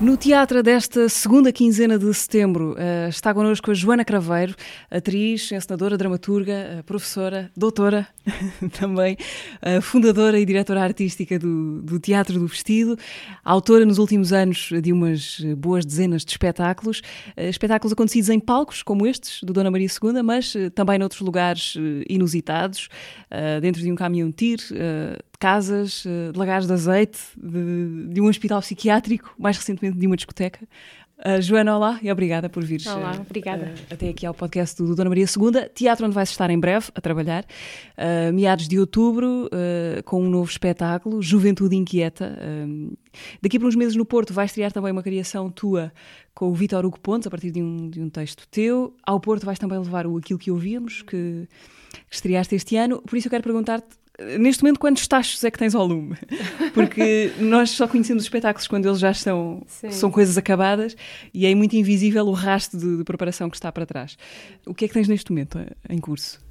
No teatro desta segunda quinzena de setembro uh, está connosco a Joana Craveiro, atriz, encenadora, dramaturga, uh, professora, doutora também, uh, fundadora e diretora artística do, do, Teatro do Vestido, autora nos últimos anos de umas boas dezenas de espetáculos, espetáculos acontecidos em palcos como estes, do Dona Maria II, mas também noutros lugares inusitados, dentro de um caminhão de tiro casas, eh, de lagares de azeite, de, de, um hospital psiquiátrico, mais recentemente de uma discoteca. Uh, Joana, olá e obrigada por vires olá, uh, obrigada. Uh, até aqui ao podcast do Dona Maria II. Teatro onde vais estar em breve a trabalhar, meados de outubro, com um novo espetáculo, Juventude Inquieta. daqui por uns meses no Porto vais estrear também uma criação tua com o Vítor Hugo Pontes, a partir de um, de um texto teu. Ao Porto vais também levar o Aquilo que Ouvíamos, que, que estreaste este ano. Por isso eu quero perguntar-te neste momento, quantos tachos é que tens ao lume? Porque nós só conhecemos os espetáculos quando eles já estão, são coisas acabadas e é muito invisível o rastro de, de, preparação que está para trás. O que é que tens neste momento em curso?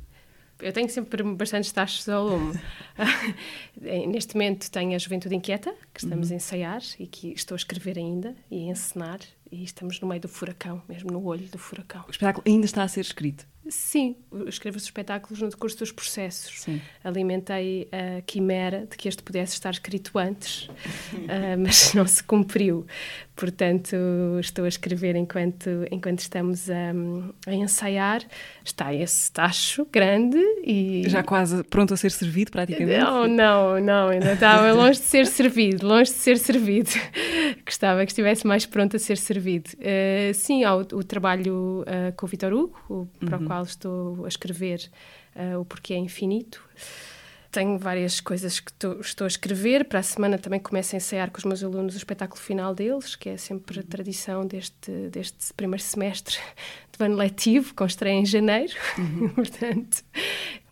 Eu tenho sempre bastantes tachos ao lume. neste momento tenho a Juventude Inquieta, que estamos uhum. a ensaiar e que estou a escrever ainda e a encenar e estamos no meio do furacão, mesmo no olho do furacão. O espetáculo ainda está a ser escrito? Sim, escrevo os espetáculos no decurso dos processos. Sim. Alimentei a quimera de que este pudesse estar escrito antes, uh, mas não se cumpriu. Portanto, estou a escrever enquanto, enquanto estamos a, a ensaiar. Está esse tacho grande e. Já quase pronto a ser servido, praticamente? Não, não, não, ainda estava longe de ser servido, longe de ser servido. Gostava que estivesse mais pronto a ser servido. Uh, sim, há o, o trabalho uh, com o Vitor Hugo, o, para uhum. o qual estou a escrever uh, O Porquê é Infinito. Tenho várias coisas que tô, estou a escrever. Para a semana também começo a ensaiar com os meus alunos o espetáculo final deles, que é sempre a tradição deste, deste primeiro semestre de ano letivo, com estreia em janeiro. Uhum. Portanto,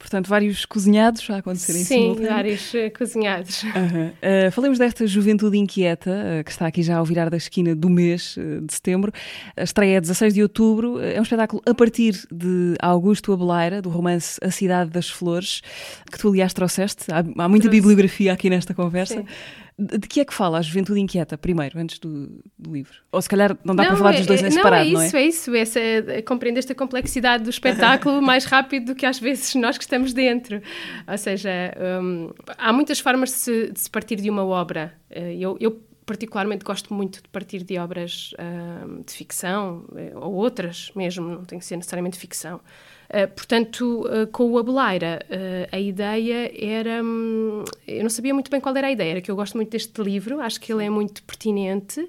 Portanto, vários cozinhados a acontecer em Sim, vários uh, cozinhados. Uhum. Uh, falemos desta juventude inquieta, uh, que está aqui já ao virar da esquina do mês de setembro. A estreia é 16 de outubro. É um espetáculo a partir de Augusto Abeleira, do romance A Cidade das Flores, que tu, aliás, trouxeste. Há, há muita Trouxe. bibliografia aqui nesta conversa. Sim. De que é que fala a Juventude Inquieta, primeiro, antes do, do livro? Ou se calhar não dá não, para falar é, dos dois em não, separado, é não é? Isso, é isso, essa, é, compreendeste a complexidade do espetáculo mais rápido do que às vezes nós que estamos dentro. Ou seja, um, há muitas formas de se, de se, partir de uma obra. Eh, eu, eu particularmente gosto muito de partir de obras uh, de ficção, eh, ou outras mesmo, não tem que ser necessariamente ficção. Uh, portanto, uh, com o Abeleira, uh, a ideia era. Um, eu não sabia muito bem qual era a ideia, era que eu gosto muito deste livro, acho que ele é muito pertinente,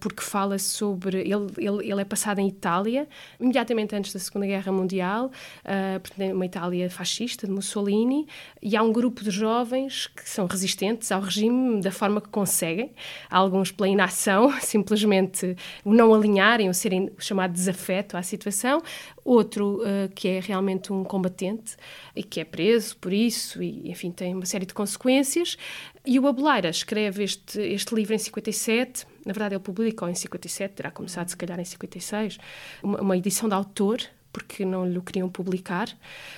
porque fala sobre. Ele, ele, ele, é passado em Itália, imediatamente antes da Segunda Guerra Mundial, uh, uma Itália fascista, de Mussolini, e há um grupo de jovens que são resistentes ao regime da forma que conseguem, alguns pela inação, simplesmente o não alinharem, o serem chamado desafeto à situação, outro uh, que é realmente um combatente e que é preso por isso, e enfim, tem uma série de consequências. E o Abeleira escreve este, este livro em 57, na verdade ele publicou em 57, terá começado se calhar em 56, uma, uma edição de autor, porque não lhe queriam publicar.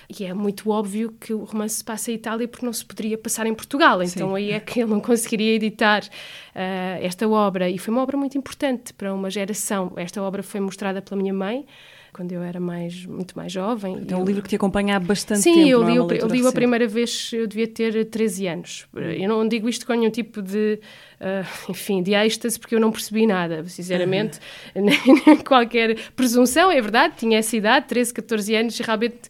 E é muito óbvio que o romance se passa em Itália porque não se poderia passar em Portugal. Então Sim. aí é que ele não conseguiria editar uh, esta obra. E foi uma obra muito importante para uma geração. Esta obra foi mostrada pela minha mãe quando eu era mais, muito mais jovem. Então é um livro que te acompanha há bastante Sim, tempo. Sim, eu li, é eu li a primeira vez, eu devia ter 13 anos. Eu não digo isto com nenhum tipo de, uh, enfim, de êxtase, porque eu não percebi nada, sinceramente, uhum. nem, qualquer presunção, é verdade, tinha essa idade, 13, 14 anos, e realmente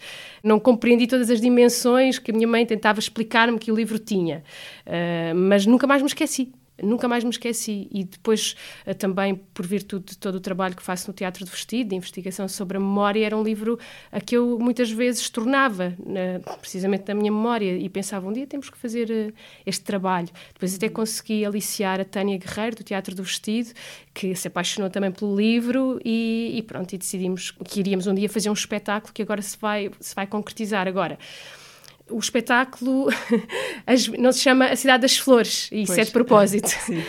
não compreendi todas as dimensões que a minha mãe tentava explicar-me que o livro tinha. Uh, mas nunca mais me esqueci nunca mais me esqueci. E depois, eh, também, por virtude de todo o trabalho que faço no Teatro de Vestido, de investigação sobre a memória, era um livro a que eu muitas vezes tornava, precisamente na minha memória, e pensava, um dia temos que fazer eh, este trabalho. Depois até consegui aliciar a Tânia Guerreiro, do Teatro do Vestido, que se apaixonou também pelo livro, e, e pronto, e decidimos que iríamos um dia fazer um espetáculo que agora se vai, se vai concretizar. Agora, o espetáculo as, não se chama A Cidade das Flores, e isso pois. é de propósito. Sim.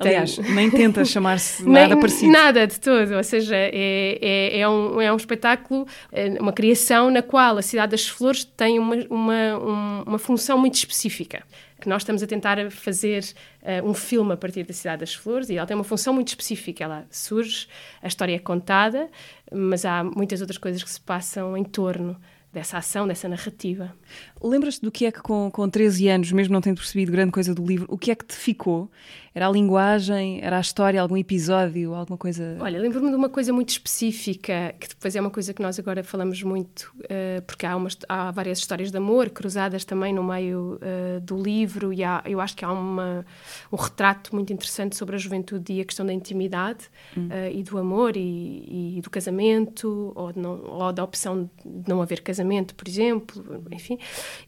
Aliás, nem tenta chamar-se nada nem, parecido. Nada de todo, ou seja, é, é, é, um, é um espetáculo, é uma criação na qual a Cidade das Flores tem uma, uma, uma função muito específica que nós estamos a tentar fazer uh, um filme a partir da Cidade das Flores e ela tem uma função muito específica. Ela surge, a história é contada, mas há muitas outras coisas que se passam em torno dessa ação, dessa narrativa. Lembras-te do que é que com, com 13 anos, mesmo não tendo percebido grande coisa do livro, o que é que te ficou? Era a linguagem, era a história, algum episódio, alguma coisa? Olha, lembro-me de uma coisa muito específica, que depois é uma coisa que nós agora falamos muito, uh, porque há, umas, há várias histórias de amor cruzadas também no meio uh, do livro e há, eu acho que há uma, um retrato muito interessante sobre a juventude e a questão da intimidade hum. uh, e do amor e, e, do casamento ou, não, ou da opção de não haver casamento, por exemplo, enfim.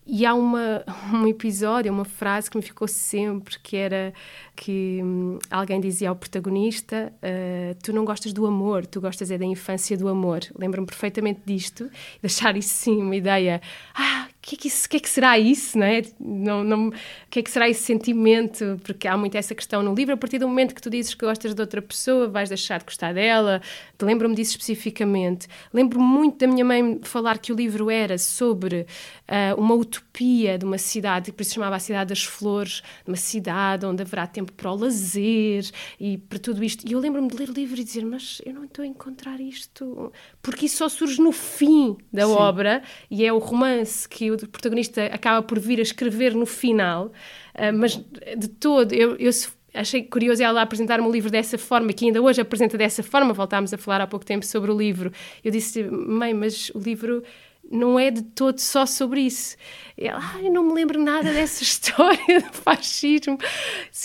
E há uma, um episódio, uma frase que me ficou sempre, que era que hum, alguém dizia ao protagonista: uh, Tu não gostas do amor, tu gostas é da infância do amor. Lembro-me perfeitamente disto, deixar isso sim uma ideia. Ah, que é que, que é que será isso, né? não, não, que é que será esse sentimento? Porque há muito essa questão no livro, a partir do momento que tu dizes que gostas de outra pessoa, vais deixar de gostar dela. Lembro-me disso especificamente. Lembro-me muito da minha mãe falar que o livro era sobre uh, uma utopia de uma cidade, que por isso chamava a Cidade das Flores, uma cidade onde haverá tempo para o lazer e para tudo isto. E eu lembro-me de ler o livro e dizer, mas eu não estou a encontrar isto, porque isso só surge no fim da Sim. obra e é o romance que o o protagonista acaba por vir a escrever no final, uh, mas de todo, eu, eu achei curioso ela apresentar-me o livro dessa forma, que ainda hoje apresenta dessa forma. Voltámos a falar há pouco tempo sobre o livro. Eu disse, mãe, mas o livro não é de todo só sobre isso. Ela, ah, eu não me lembro nada dessa história do fascismo.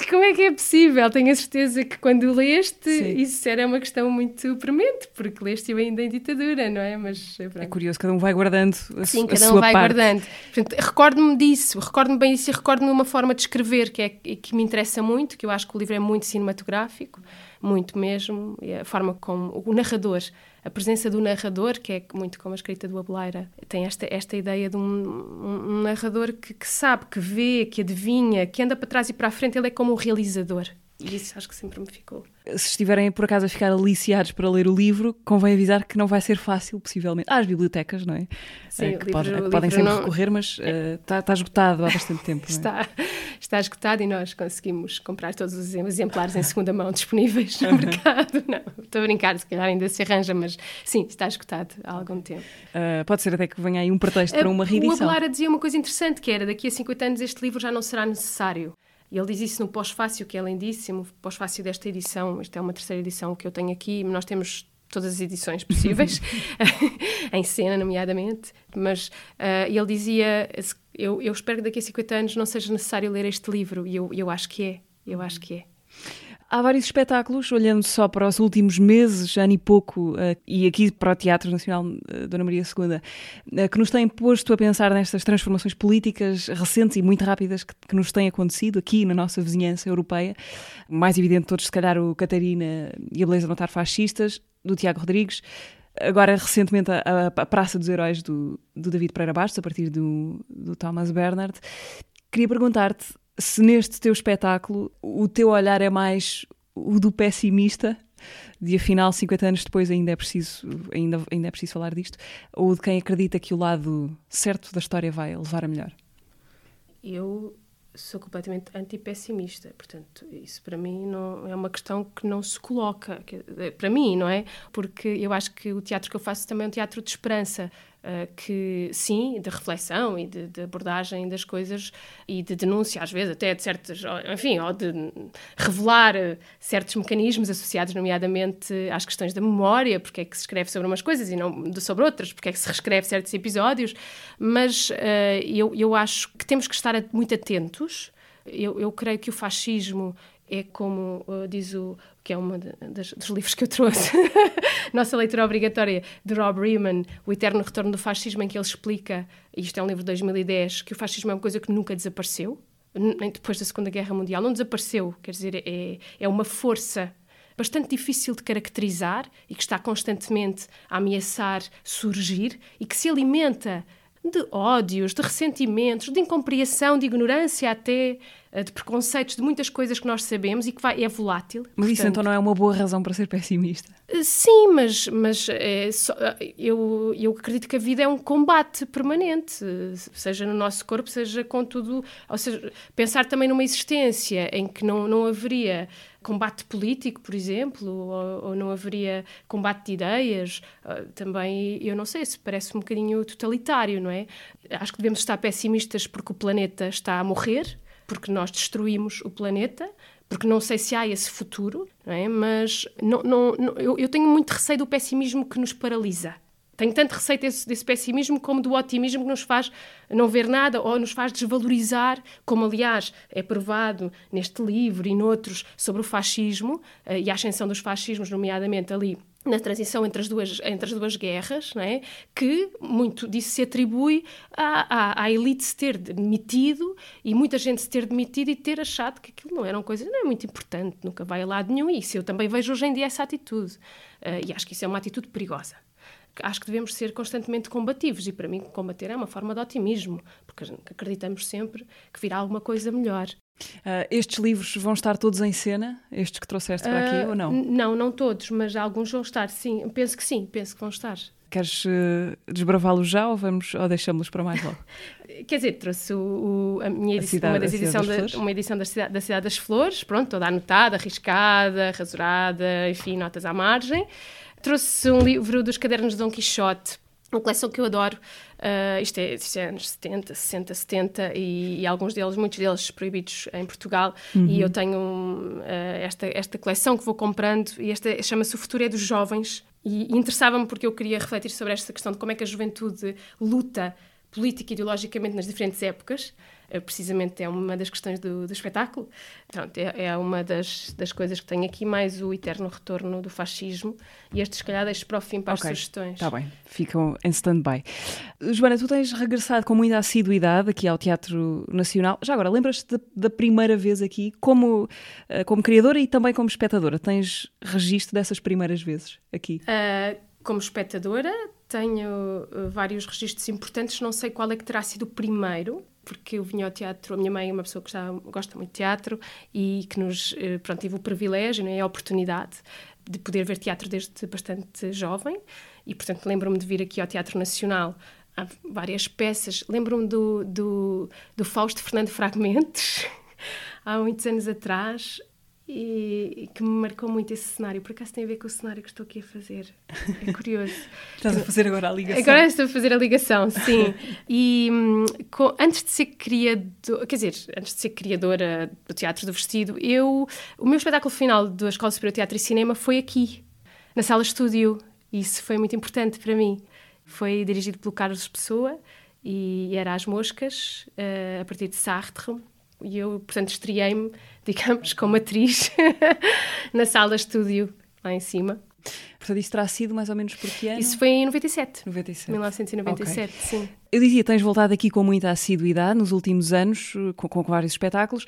Como é que é possível? Tenho a certeza que quando leste, Sim. isso era uma questão muito premente, porque leste ainda em ditadura, não é? Mas é, é curioso, cada um vai guardando a, Sim, cada um vai parte. guardando. Recordo-me disso, recordo-me bem disso e recordo-me uma forma de escrever que, é, que me interessa muito, que eu acho que o livro é muito cinematográfico, muito mesmo, e a forma como o narrador a presença do narrador, que é muito como a escrita do Abeleira, tem esta, esta ideia de um, um narrador que, que, sabe, que vê, que adivinha, que anda para trás e para a frente, ele é como o realizador. E isso acho que sempre me ficou. Se estiverem por acaso a ficar aliciados para ler o livro, convém avisar que não vai ser fácil, possivelmente. Há as bibliotecas, não é? Sim, é, que, pode, livro, podem sempre não... recorrer, mas está, uh, esgotado há bastante tempo. está, está esgotado e nós conseguimos comprar todos os exemplares em segunda mão disponíveis no mercado. Não, estou a brincar, se calhar ainda se arranja, mas sim, está esgotado há algum tempo. Uh, pode ser até que venha aí um pretexto uh, para uma reedição. O Abelara dizia uma coisa interessante, que era daqui a 50 anos este livro já não será necessário. E ele diz isso no pós-fácil, que é lindíssimo, pós-fácil desta edição. Esta é uma terceira edição que eu tenho aqui. Nós temos todas as edições possíveis, em cena, nomeadamente. Mas uh, ele dizia: eu, eu espero que daqui a 50 anos não seja necessário ler este livro. E eu, eu acho que é. Eu acho que é. Há vários espetáculos, olhando só para os últimos meses, ano e pouco, uh, e aqui para o Teatro Nacional uh, Dona Maria II, uh, que nos têm posto a pensar nestas transformações políticas recentes e muito rápidas que, nos têm acontecido aqui na nossa vizinhança europeia. Mais evidente de todos, se calhar, o Catarina e a Beleza Notar Fascistas, do Tiago Rodrigues. Agora, recentemente, a, a Praça dos Heróis do, do David Pereira Bastos, a partir do, do Thomas Bernard. Queria perguntar-te se neste teu espetáculo o teu olhar é mais o do pessimista, de afinal 50 anos depois ainda é preciso ainda, ainda é preciso falar disto, ou de quem acredita que o lado certo da história vai levar a melhor? Eu sou completamente antipessimista, portanto, isso para mim não é uma questão que não se coloca, para mim, não é? Porque eu acho que o teatro que eu faço também é um teatro de esperança. Uh, que sim, de reflexão e de, de, abordagem das coisas e de denúncia, às vezes, até de certos, enfim, ou de revelar certos mecanismos associados, nomeadamente às questões da memória, porque é que se escreve sobre umas coisas e não sobre outras, porque é que se reescreve certos episódios, mas uh, eu, eu acho que temos que estar muito atentos. Eu, eu creio que o fascismo é como uh, diz o que é um dos livros que eu trouxe, nossa leitura obrigatória de Rob Riemann, O Eterno Retorno do Fascismo, em que ele explica, isto é um livro de 2010, que o fascismo é uma coisa que nunca desapareceu, nem depois da Segunda Guerra Mundial, não desapareceu, quer dizer, é, é uma força bastante difícil de caracterizar e que está constantemente a ameaçar surgir e que se alimenta de ódios, de ressentimentos, de incompreensão, de ignorância até, de preconceitos, de muitas coisas que nós sabemos e que vai, é volátil. Mas isso então não é uma boa razão para ser pessimista? Eh, sim, mas, mas é só, eh, eu, eu acredito que a vida é um combate permanente, seja no nosso corpo, seja com tudo. Ou seja, pensar também numa existência em que não, não haveria combate político, por exemplo, ou, ou, não haveria combate de ideias, também, eu não sei, se parece um bocadinho totalitário, não é? Acho que devemos estar pessimistas porque o planeta está a morrer, porque nós destruímos o planeta, porque não sei se há esse futuro, não é? mas não, não, não, eu, eu, tenho muito receio do pessimismo que nos paralisa. Tenho tanto receio desse, desse, pessimismo como do otimismo que nos faz não ver nada ou nos faz desvalorizar, como aliás é provado neste livro e noutros sobre o fascismo uh, e a ascensão dos fascismos, nomeadamente ali na transição entre as duas, entre as duas guerras, é? que muito disso se atribui à, à, à, elite se ter demitido e muita gente se ter demitido e ter achado que aquilo não era uma coisa, não é muito importante, nunca vai a lado nenhum. Isso eu também vejo hoje em dia essa atitude. Uh, e acho que isso é uma atitude perigosa. Acho que devemos ser constantemente combativos e para mim combater é uma forma de otimismo, porque acreditamos sempre que virá alguma coisa melhor. Uh, estes livros vão estar todos em cena? Estes que trouxeste para aqui uh, ou não? Não, não todos, mas alguns vão estar, sim. Penso que sim, penso que vão estar. Queres uh, desbravá-los já ou, vamos, ou deixamos-los para mais logo? Quer dizer, trouxe o, o a minha edição, cidade, uma, das edição da, uma edição da cidade, da cidade das Flores, pronto, toda anotada, arriscada, rasurada, enfim, notas à margem. Trouxe um livro dos cadernos de Dom Quixote, uma coleção que eu adoro. Uh, isto, é, isto é anos 70, 60, 70 e, e, alguns deles, muitos deles proibidos em Portugal. Uhum. E eu tenho uh, esta, esta coleção que vou comprando e esta chama-se O Futuro é dos Jovens. E, e interessava-me porque eu queria refletir sobre esta questão de como é que a juventude luta política e ideologicamente nas diferentes épocas. Eh, precisamente é uma das questões do, do espetáculo. Pronto, é, é, uma das, das coisas que tenho aqui, mais o eterno retorno do fascismo. E estes, se calhar, deixo para o fim para okay. as sugestões. Está bem, ficam em stand-by. Joana, tu tens regressado com muita assiduidade aqui ao Teatro Nacional. Já agora, lembras-te da, primeira vez aqui, como, eh, como criadora e também como espectadora? Tens registro dessas primeiras vezes aqui? Uh, como espectadora, tenho vários registros importantes, não sei qual é que terá sido o primeiro, porque eu vinha ao teatro, a minha mãe é uma pessoa que já gosta muito de teatro e que nos, uh, pronto, tive o privilégio, né, a oportunidade de poder ver teatro desde bastante jovem e, portanto, lembro-me de vir aqui ao Teatro Nacional há várias peças. Lembro-me do, do, do Fausto Fernando Fragmentos, há muitos anos atrás, e, que me marcou muito esse cenário. Por acaso tem a ver com o cenário que estou aqui a fazer. É curioso. Estás a fazer agora a ligação. Agora estou a fazer a ligação, sim. e hum, com, antes de ser criador, quer dizer, antes de ser criadora do Teatro do Vestido, eu, o meu espetáculo final da Escola Superior de Teatro e Cinema foi aqui, na sala estúdio. Isso foi muito importante para mim. Foi dirigido pelo Carlos Pessoa e era As Moscas, uh, a partir de Sartre e eu, portanto, estreiei-me, digamos, como atriz na sala estúdio lá em cima. Portanto, isso terá sido mais ou menos por que ano? Isso foi em 97. 97. 1997, okay. sim. Eu dizia, tens voltado aqui com muita assiduidade nos últimos anos, com, com, vários espetáculos,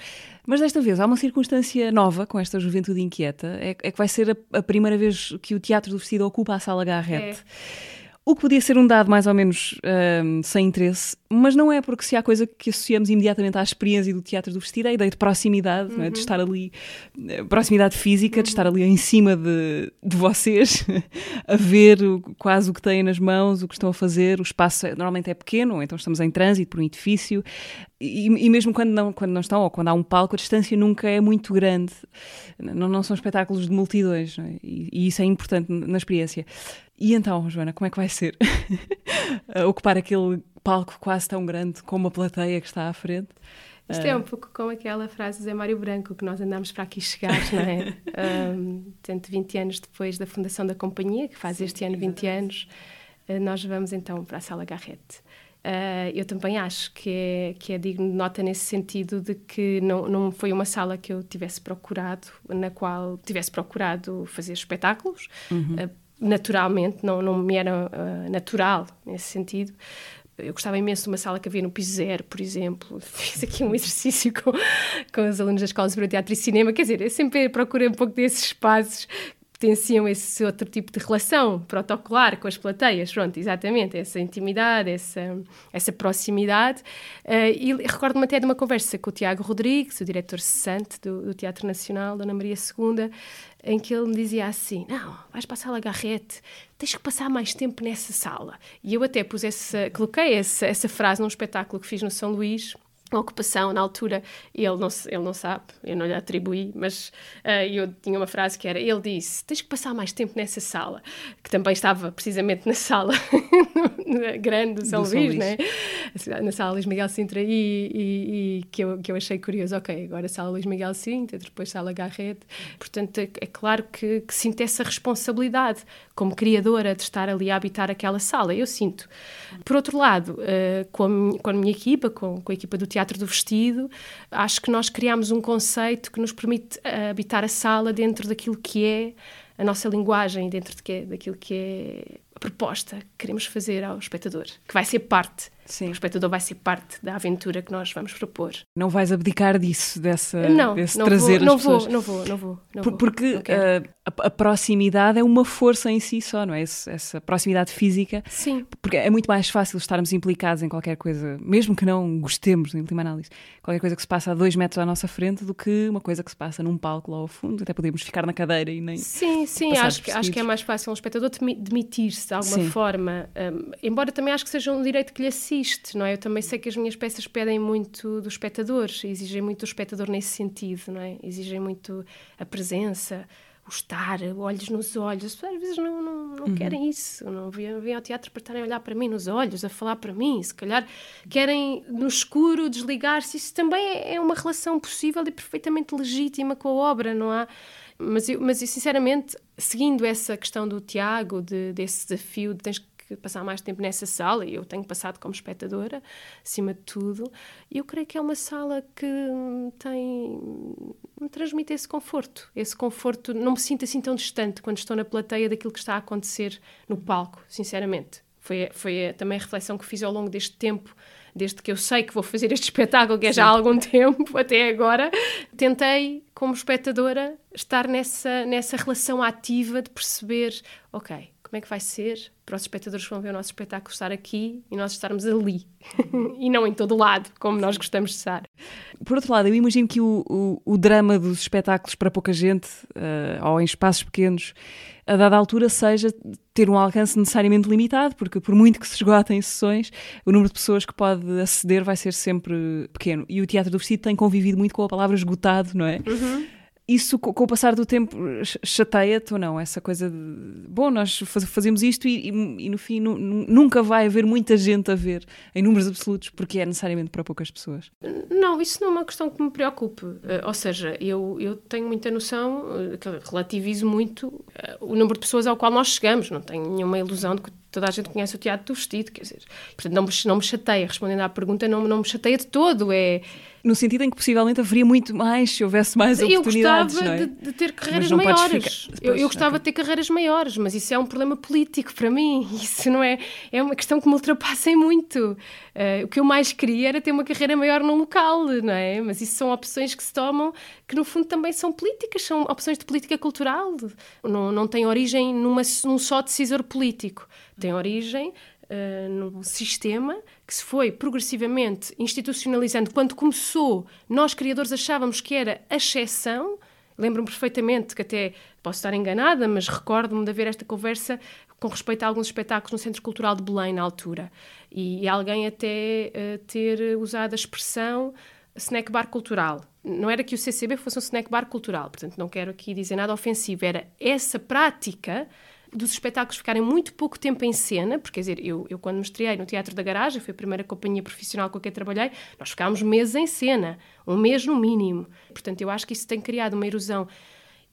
mas desta vez há uma circunstância nova com esta juventude inquieta, é, é que vai ser a, a, primeira vez que o Teatro do Vestido ocupa a Sala Garrett. É. O que podia ser um dado mais ou menos um, sem interesse, mas não é porque se há coisa que associamos imediatamente à experiência do teatro do vestido, é a ideia de proximidade, uhum. é? de estar ali, eh, proximidade física, uhum. de estar ali em cima de, de vocês, a ver quase o que têm nas mãos, o que estão a fazer. O espaço é, normalmente é pequeno, então estamos em trânsito por um edifício, e, e, mesmo quando não, quando não estão, ou quando há um palco, a distância nunca é muito grande. Não, não são espetáculos de multidões, é? e, e isso é importante na experiência. E então, Joana, como é que vai ser? Ocupar aquele palco quase tão grande com uma plateia que está à frente? Isto é um pouco como aquela frase de Zé Mário Branco, que nós andamos para aqui chegar, não é? um, tanto 20 anos depois da fundação da companhia, que faz este ano 20 anos, uh, nós vamos então para a Sala Garrete. Uh, eu também acho que é, que é digno de nota nesse sentido de que não, não foi uma sala que eu tivesse procurado, na qual tivesse procurado fazer espetáculos, uhum. uh, naturalmente, não, não me era uh, natural nesse sentido. Eu gostava imenso de uma sala que havia no piso zero, por exemplo. Fiz aqui um exercício com, com os alunos da Escola Superior de Teatro e Cinema. Quer dizer, eu sempre procurei um pouco desses espaços potenciam esse outro tipo de relação protocolar com as plateias, pronto, exatamente, essa intimidade, essa, essa proximidade. Uh, e recordo-me até de uma conversa com o Tiago Rodrigues, o diretor cessante do, do Teatro Nacional, Dona Maria II, em que ele me dizia assim: Não, vais para a sala Garrete, tens que passar mais tempo nessa sala. E eu até pus essa, coloquei essa, essa frase num espetáculo que fiz no São Luís, ocupação na altura, ele não, ele não sabe, eu não lhe atribuí, mas uh, eu tinha uma frase que era: ele disse, tens que passar mais tempo nessa sala, que também estava precisamente na sala grande do São do Luís, Luís. Né? na sala Luís Miguel Sintra, e, e, e, que, eu, que eu achei curioso, ok, agora sala Luís Miguel Sintra, depois sala Garrett, portanto é, é claro que, que sinto essa responsabilidade como criadora de estar ali a habitar aquela sala, eu sinto. Por outro lado, uh, com, a minha, com a minha equipa, com, com a equipa do Teatro do Vestido, acho que nós criámos um conceito que nos permite uh, habitar a sala dentro daquilo que é a nossa linguagem, dentro de que é, daquilo que é a proposta que queremos fazer ao espectador, que vai ser parte Sim. O espectador vai ser parte da aventura que nós vamos propor. Não vais abdicar disso, dessa, não, desse não trazer vou, não as pessoas? Vou, não vou, não vou. Não Por, vou porque uh, a, a, proximidade é uma força em si só, não é? Essa, essa, proximidade física. Sim. Porque é muito mais fácil estarmos implicados em qualquer coisa, mesmo que não gostemos, em última análise, qualquer coisa que se passa a dois metros à nossa frente do que uma coisa que se passa num palco lá ao fundo. Até podemos ficar na cadeira e nem. Sim, sim, acho que, acho que é mais fácil um espectador demitir-se de alguma sim. forma. Um, embora também acho que seja um direito que lhe assiste, não é? Eu também também sei que as minhas peças pedem muito dos espectadores, exigem muito do espectador nesse sentido, não é? Exigem muito a presença, o estar, olhos nos olhos. Às vezes não, não, não uhum. querem isso, não vêm, vêm ao teatro para estarem a olhar para mim nos olhos, a falar para mim. Se calhar querem no escuro desligar-se. Isso também é, é uma relação possível e perfeitamente legítima com a obra, não há? Mas eu, mas eu sinceramente, seguindo essa questão do Tiago, de, desse desafio de tens que que passar mais tempo nessa sala, e eu tenho passado como espectadora, acima de tudo, e eu creio que é uma sala que tem. me transmite esse conforto. Esse conforto, não me sinto assim tão distante quando estou na plateia daquilo que está a acontecer no palco, sinceramente. Foi, foi também a reflexão que fiz ao longo deste tempo desde que eu sei que vou fazer este espetáculo, que é já há algum tempo até agora, tentei, como espectadora, estar nessa, nessa relação ativa de perceber, ok, como é que vai ser para os espectadores que vão ver o nosso espetáculo estar aqui e nós estarmos ali e não em todo lado, como nós gostamos de estar. Por outro lado, eu imagino que o, o, o drama dos espetáculos para pouca gente, uh, ou em espaços pequenos, a dada altura seja ter um alcance necessariamente limitado, porque por muito que se esgotem sessões, o número de pessoas que pode aceder vai ser sempre pequeno. E o Teatro do Vestido tem convivido muito com a palavra esgotado, não é? Uhum isso com o passar do tempo chateia-te ou não? Essa coisa de bom, nós fazemos isto e, e, e no fim nunca vai haver muita gente a ver em números absolutos porque é necessariamente para poucas pessoas. Não, isso não é uma questão que me preocupe. Uh, ou seja, eu, eu tenho muita noção, que relativizo muito uh, o número de pessoas ao qual nós chegamos. Não tenho nenhuma ilusão de que toda a gente conhece o teatro do vestido, quer dizer, portanto não me, não me chateia, respondendo à pergunta, não, não me chateia de todo, é... No sentido em que possivelmente haveria muito mais se houvesse mais eu oportunidades, gostava é? de, de, ter carreiras maiores. eu, eu, gostava okay. de ter carreiras maiores, mas isso é um problema político para mim, isso não é... É uma questão que me ultrapassa muito. Uh, o que eu mais queria era ter uma carreira maior num local, não é? Mas isso são opções que se tomam que no fundo também são políticas, são opções de política cultural. Não, não tem origem numa, num só decisor político tem origem uh, num sistema que se foi progressivamente institucionalizando. Quando começou, nós criadores achávamos que era a exceção. Lembro-me perfeitamente que até posso estar enganada, mas recordo-me de haver esta conversa com respeito a alguns espetáculos no Centro Cultural de Belém na altura. E, alguém até uh, ter usado a expressão snack bar cultural. Não era que o CCB fosse um snack bar cultural, portanto não quero aqui dizer nada ofensivo, era essa prática dos espetáculos ficarem muito pouco tempo em cena, porque quer dizer, eu, eu quando me estreiei no Teatro da Garagem, foi a primeira companhia profissional com quem trabalhei, nós ficámos meses em cena, um mês no mínimo. Portanto, eu acho que isso tem criado uma erosão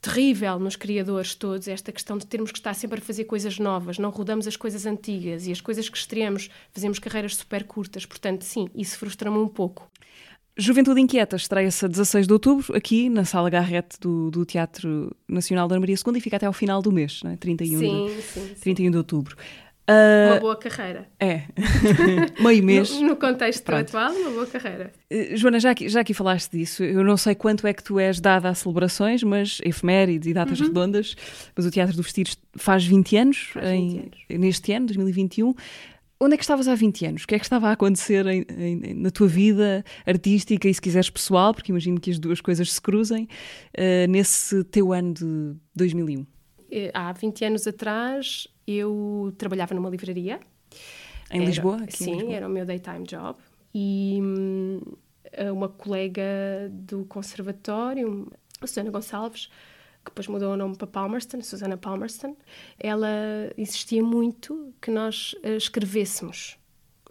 terrível nos criadores todos, esta questão de termos que estar sempre a fazer coisas novas, não rodamos as coisas antigas e as coisas que estreamos, fazemos carreiras super curtas. Portanto, sim, isso frustra-me um pouco. Juventude Inquieta estreia-se a 16 de outubro, aqui na Sala Garrett do, do Teatro Nacional da Maria II e fica até ao final do mês, né? 31, sim, de, sim, sim. 31 de outubro. Uh, uma boa carreira. É. Meio mês. No, no contexto Pronto. atual, uma boa carreira. Uh, Joana, já aqui, já aqui falaste disso. Eu não sei quanto é que tu és dada a celebrações, mas efemérides e datas uhum. redondas. Mas o Teatro do Vestido faz 20 anos, faz 20 em, anos. neste ano, 2021. Onde é que estavas há 20 anos? O que é que estava a acontecer em, em, na tua vida artística e, se quiseres, pessoal, porque imagino que as duas coisas se cruzem, uh, nesse teu ano de 2001? Eh, há 20 anos atrás eu trabalhava numa livraria. Em era, Lisboa? Aqui sim, Lisboa. era o meu daytime job. E hum, uma colega do conservatório, a Susana Gonçalves, que depois mudou o nome para Palmerston, Susana Palmerston, ela insistia muito que nós uh, escrevêssemos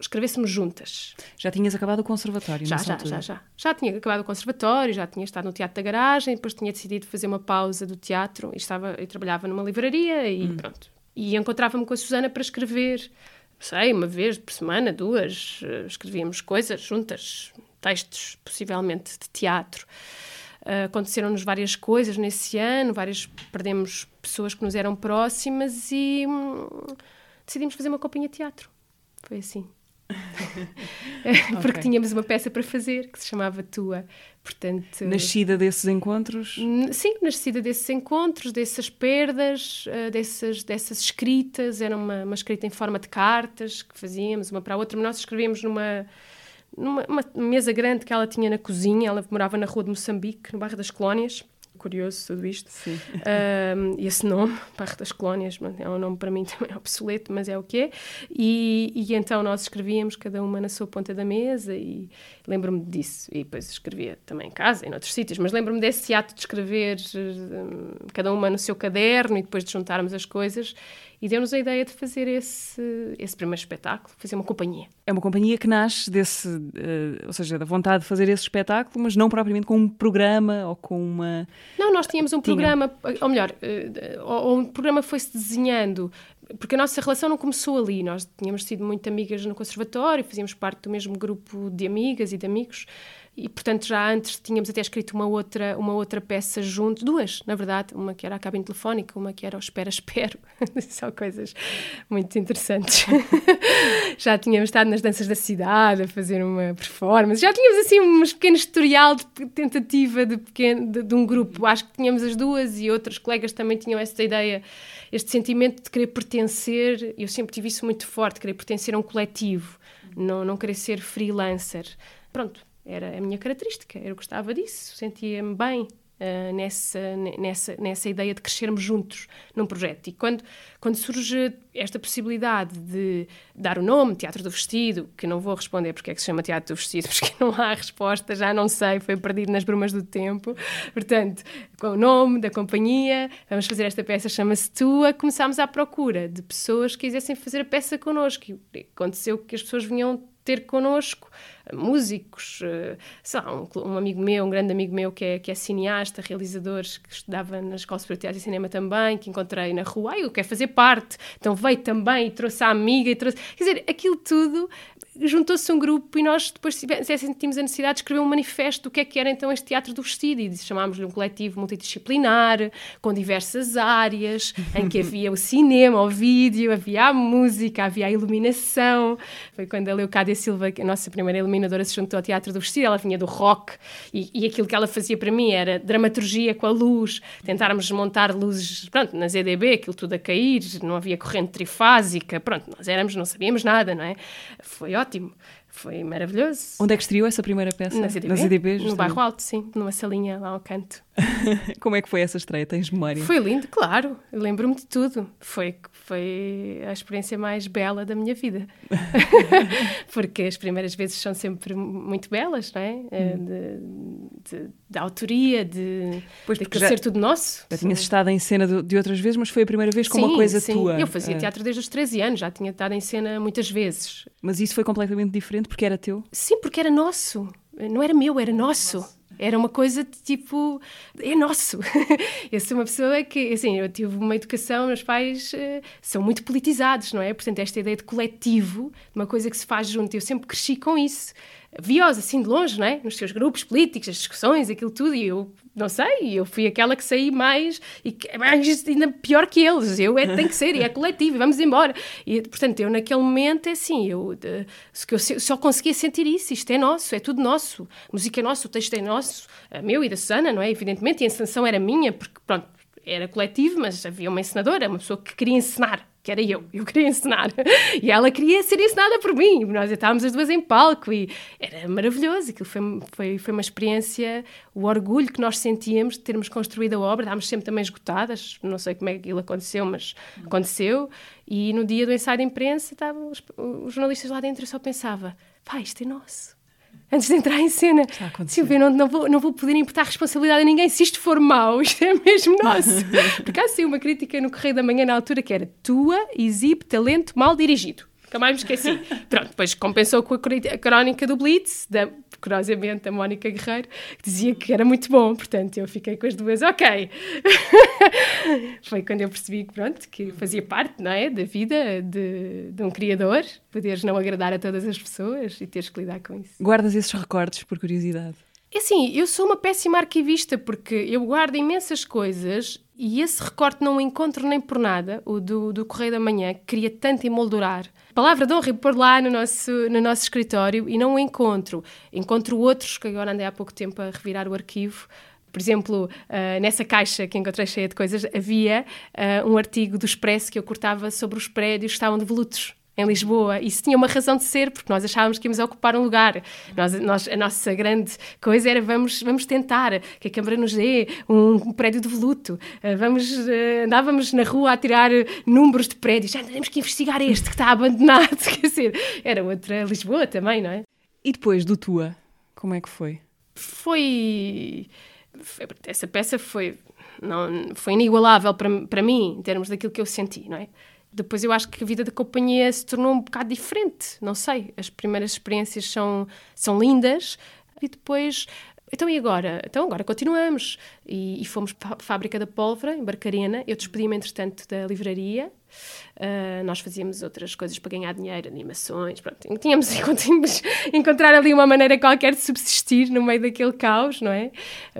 escrevêssemos juntas. Já tinhas acabado o conservatório, já, já, altura. já, já. Já tinha acabado o conservatório, já tinha estado no teatro da garagem, depois tinha decidido fazer uma pausa do teatro e estava e trabalhava numa livraria e hum. pronto. E encontrava-me com a Susana para escrever, sei, uma vez por semana, duas, eh, escrevíamos coisas juntas, textos, possivelmente de teatro. Uh, Aconteceram-nos várias coisas nesse ano, várias perdemos pessoas que nos eram próximas e hum, decidimos fazer uma copinha de teatro. Foi assim. Porque okay. tínhamos uma peça para fazer que se chamava Tua. Portanto, nascida desses encontros? Sim, nascida desses encontros, dessas perdas, uh, dessas, dessas escritas. Era uma, uma escrita em forma de cartas que fazíamos uma para a outra. Nós escrevíamos numa, numa mesa grande que ela tinha na cozinha. Ela morava na rua de Moçambique, no bairro das Colónias curioso tudo isto. Sim. Um, esse nome, Parque das Colónias, é um nome para mim também obsoleto, mas é o que é. E, e então nós escrevíamos, cada uma na sua ponta da mesa, e lembro-me disso. E depois escrevia também em casa, em outros sítios, mas lembro-me desse ato de escrever, um, cada uma no seu caderno, e depois de juntarmos as coisas e deu-nos a ideia de fazer esse, esse primeiro espetáculo, fazer uma companhia. É uma companhia que nasce desse, uh, ou seja, da vontade de fazer esse espetáculo, mas não propriamente com um programa ou com uma. Não, nós tínhamos um Tinha. programa, ou melhor, uh, ou, um programa foi-se desenhando porque a nossa relação não começou ali. Nós tínhamos sido muito amigas no conservatório, fazíamos parte do mesmo grupo de amigas e de amigos e portanto já antes tínhamos até escrito uma outra uma outra peça junto duas na verdade uma que era a cabine telefónica uma que era o espera espero são coisas muito interessantes. Já tínhamos estado nas danças da cidade a fazer uma performance. Já tínhamos assim um pequeno historial de tentativa de pequeno de, de um grupo. Acho que tínhamos as duas e outros colegas também tinham essa ideia este sentimento de querer pertencer. Eu sempre tive isso muito forte querer pertencer a um coletivo não não querer ser freelancer. Pronto era a minha característica, eu gostava disso, sentia-me bem uh, nessa, nessa, nessa ideia de crescermos juntos num projeto. E quando, quando surge esta possibilidade de dar o nome, Teatro do Vestido, que não vou responder porque é que se chama Teatro do Vestido, porque não há resposta, já não sei, foi perdido nas brumas do tempo. Portanto, com o nome da companhia, vamos fazer esta peça, chama-se Tua, começámos à procura de pessoas que quisessem fazer a peça connosco. E aconteceu que as pessoas vinham ter connosco músicos, eh, sei lá, um, um, amigo meu, um grande amigo meu que é, que é cineasta, realizador, que estudava na Escola Superior de Teatro e Cinema também, que encontrei na rua, ai, eu quero fazer parte, então veio também e trouxe a amiga e trouxe... Quer dizer, aquilo tudo juntou-se um grupo e nós depois sentimos a necessidade de escrever um manifesto do que é que era então este teatro do vestido e chamámos-lhe um coletivo multidisciplinar, com diversas áreas, em que havia o cinema, o vídeo, havia a música, havia a iluminação. Foi quando a Leocádia Silva, a nossa primeira iluminadora, se juntou ao teatro do vestido, ela vinha do rock e, e aquilo que ela fazia para mim era dramaturgia com a luz, tentarmos montar luzes, pronto, na ZDB, aquilo tudo a cair, não havia corrente trifásica, pronto, nós éramos, não sabíamos nada, não é? Foi ótimo. Foi maravilhoso. Onde é que estreou essa primeira peça? Nas EDB. Nas EDB no bairro Alto, sim. Numa salinha lá ao canto. Como é que foi essa estreia? Tens memória? Foi lindo, claro. Lembro-me de tudo. Foi, foi a experiência mais bela da minha vida. Porque as primeiras vezes são sempre muito belas, não é? Eh, hum. De, de, de, autoria, de, pois, de já, ser tudo nosso. Já tinhas estado em cena de, de, outras vezes, mas foi a primeira vez com sim, uma coisa sim. tua. Eu fazia eh. teatro desde os 13 anos, já tinha estado em cena muitas vezes. Mas isso foi completamente diferente porque era teu? Sim, porque era nosso. Não era meu, era nosso. Era uma coisa de tipo, é nosso. eu sou uma pessoa que, assim, eu tive uma educação, meus pais uh, são muito politizados, não é? Portanto, esta ideia de coletivo, uma coisa que se faz junto, eu sempre cresci com isso via-os assim de longe, não é? Nos seus grupos políticos, as discussões, aquilo tudo, e eu não sei, eu fui aquela que saí mais, e mais ainda pior que eles, eu é tem que ser, e é coletivo, vamos embora. E, portanto, eu naquele momento, é assim, eu, eu só conseguia sentir isso, isto é nosso, é tudo nosso, a música é nossa, o texto é nosso, meu e da Susana, não é? Evidentemente, e a encenação era minha, porque, pronto, era coletivo, mas havia uma encenadora, uma pessoa que queria encenar que era eu, eu queria ensinar. E ela queria ser ensinada por mim. Nós estávamos as duas em palco e era maravilhoso. Aquilo foi, foi, foi uma experiência, o orgulho que nós sentíamos de termos construído a obra. Estávamos sempre também esgotadas, não sei como é que aquilo aconteceu, mas aconteceu. E no dia do ensaio de imprensa, estavam os, os jornalistas lá dentro e só pensava: pá, isto é nosso antes de entrar em cena. Eu não, não, vou, não vou poder imputar responsabilidade a ninguém se isto for mau, isto é mesmo nosso. Porque há sim uma crítica no Correio da Manhã na altura que era tua, exibe talento mal dirigido. Nunca mais me esqueci. Pronto, depois compensou com a crónica do Blitz, da, curiosamente, a Mónica Guerreiro, que dizia que era muito bom. Portanto, eu fiquei com as duas, ok. Foi quando eu percebi que, pronto, que fazia parte, não é, da vida de, de um criador, poderes não agradar a todas as pessoas e teres que lidar com isso. Guardas esses recordes por curiosidade? É assim, eu sou uma péssima arquivista porque eu guardo imensas coisas e esse recorte não o encontro nem por nada, o do, do Correio da Manhã, que queria tanto emoldurar. Palavra de honra e pôr lá no nosso, no nosso escritório e não o encontro. Encontro outros, que agora andei há pouco tempo a revirar o arquivo, por exemplo, uh, nessa caixa que encontrei cheia de coisas, havia uh, um artigo do Expresso que eu cortava sobre os prédios que estavam devolutos em Lisboa. Isso tinha uma razão de ser, porque nós achávamos que íamos ocupar um lugar. Nós, nós, a nossa grande coisa era vamos, vamos tentar que a Câmara nos dê um, um prédio de voluto. Uh, vamos, uh, andávamos na rua a tirar números de prédios. Já temos que investigar este que está abandonado. Quer dizer, era outra Lisboa também, não é? E depois do Tua, como é que foi? Foi... foi essa peça foi, não, foi inigualável para, para mim, em termos daquilo que eu senti, não é? Depois eu acho que a vida da companhia se tornou um bocado diferente. Não sei, as primeiras experiências são, são lindas e depois. Então e agora? Então agora continuamos. E, e fomos para a fábrica da pólvora, em Barcarena. Eu despedi-me, entretanto, da livraria. Uh, nós fazíamos outras coisas para ganhar dinheiro, animações, pronto. Tínhamos, tínhamos encontrar ali uma maneira qualquer de subsistir no meio daquele caos, não é?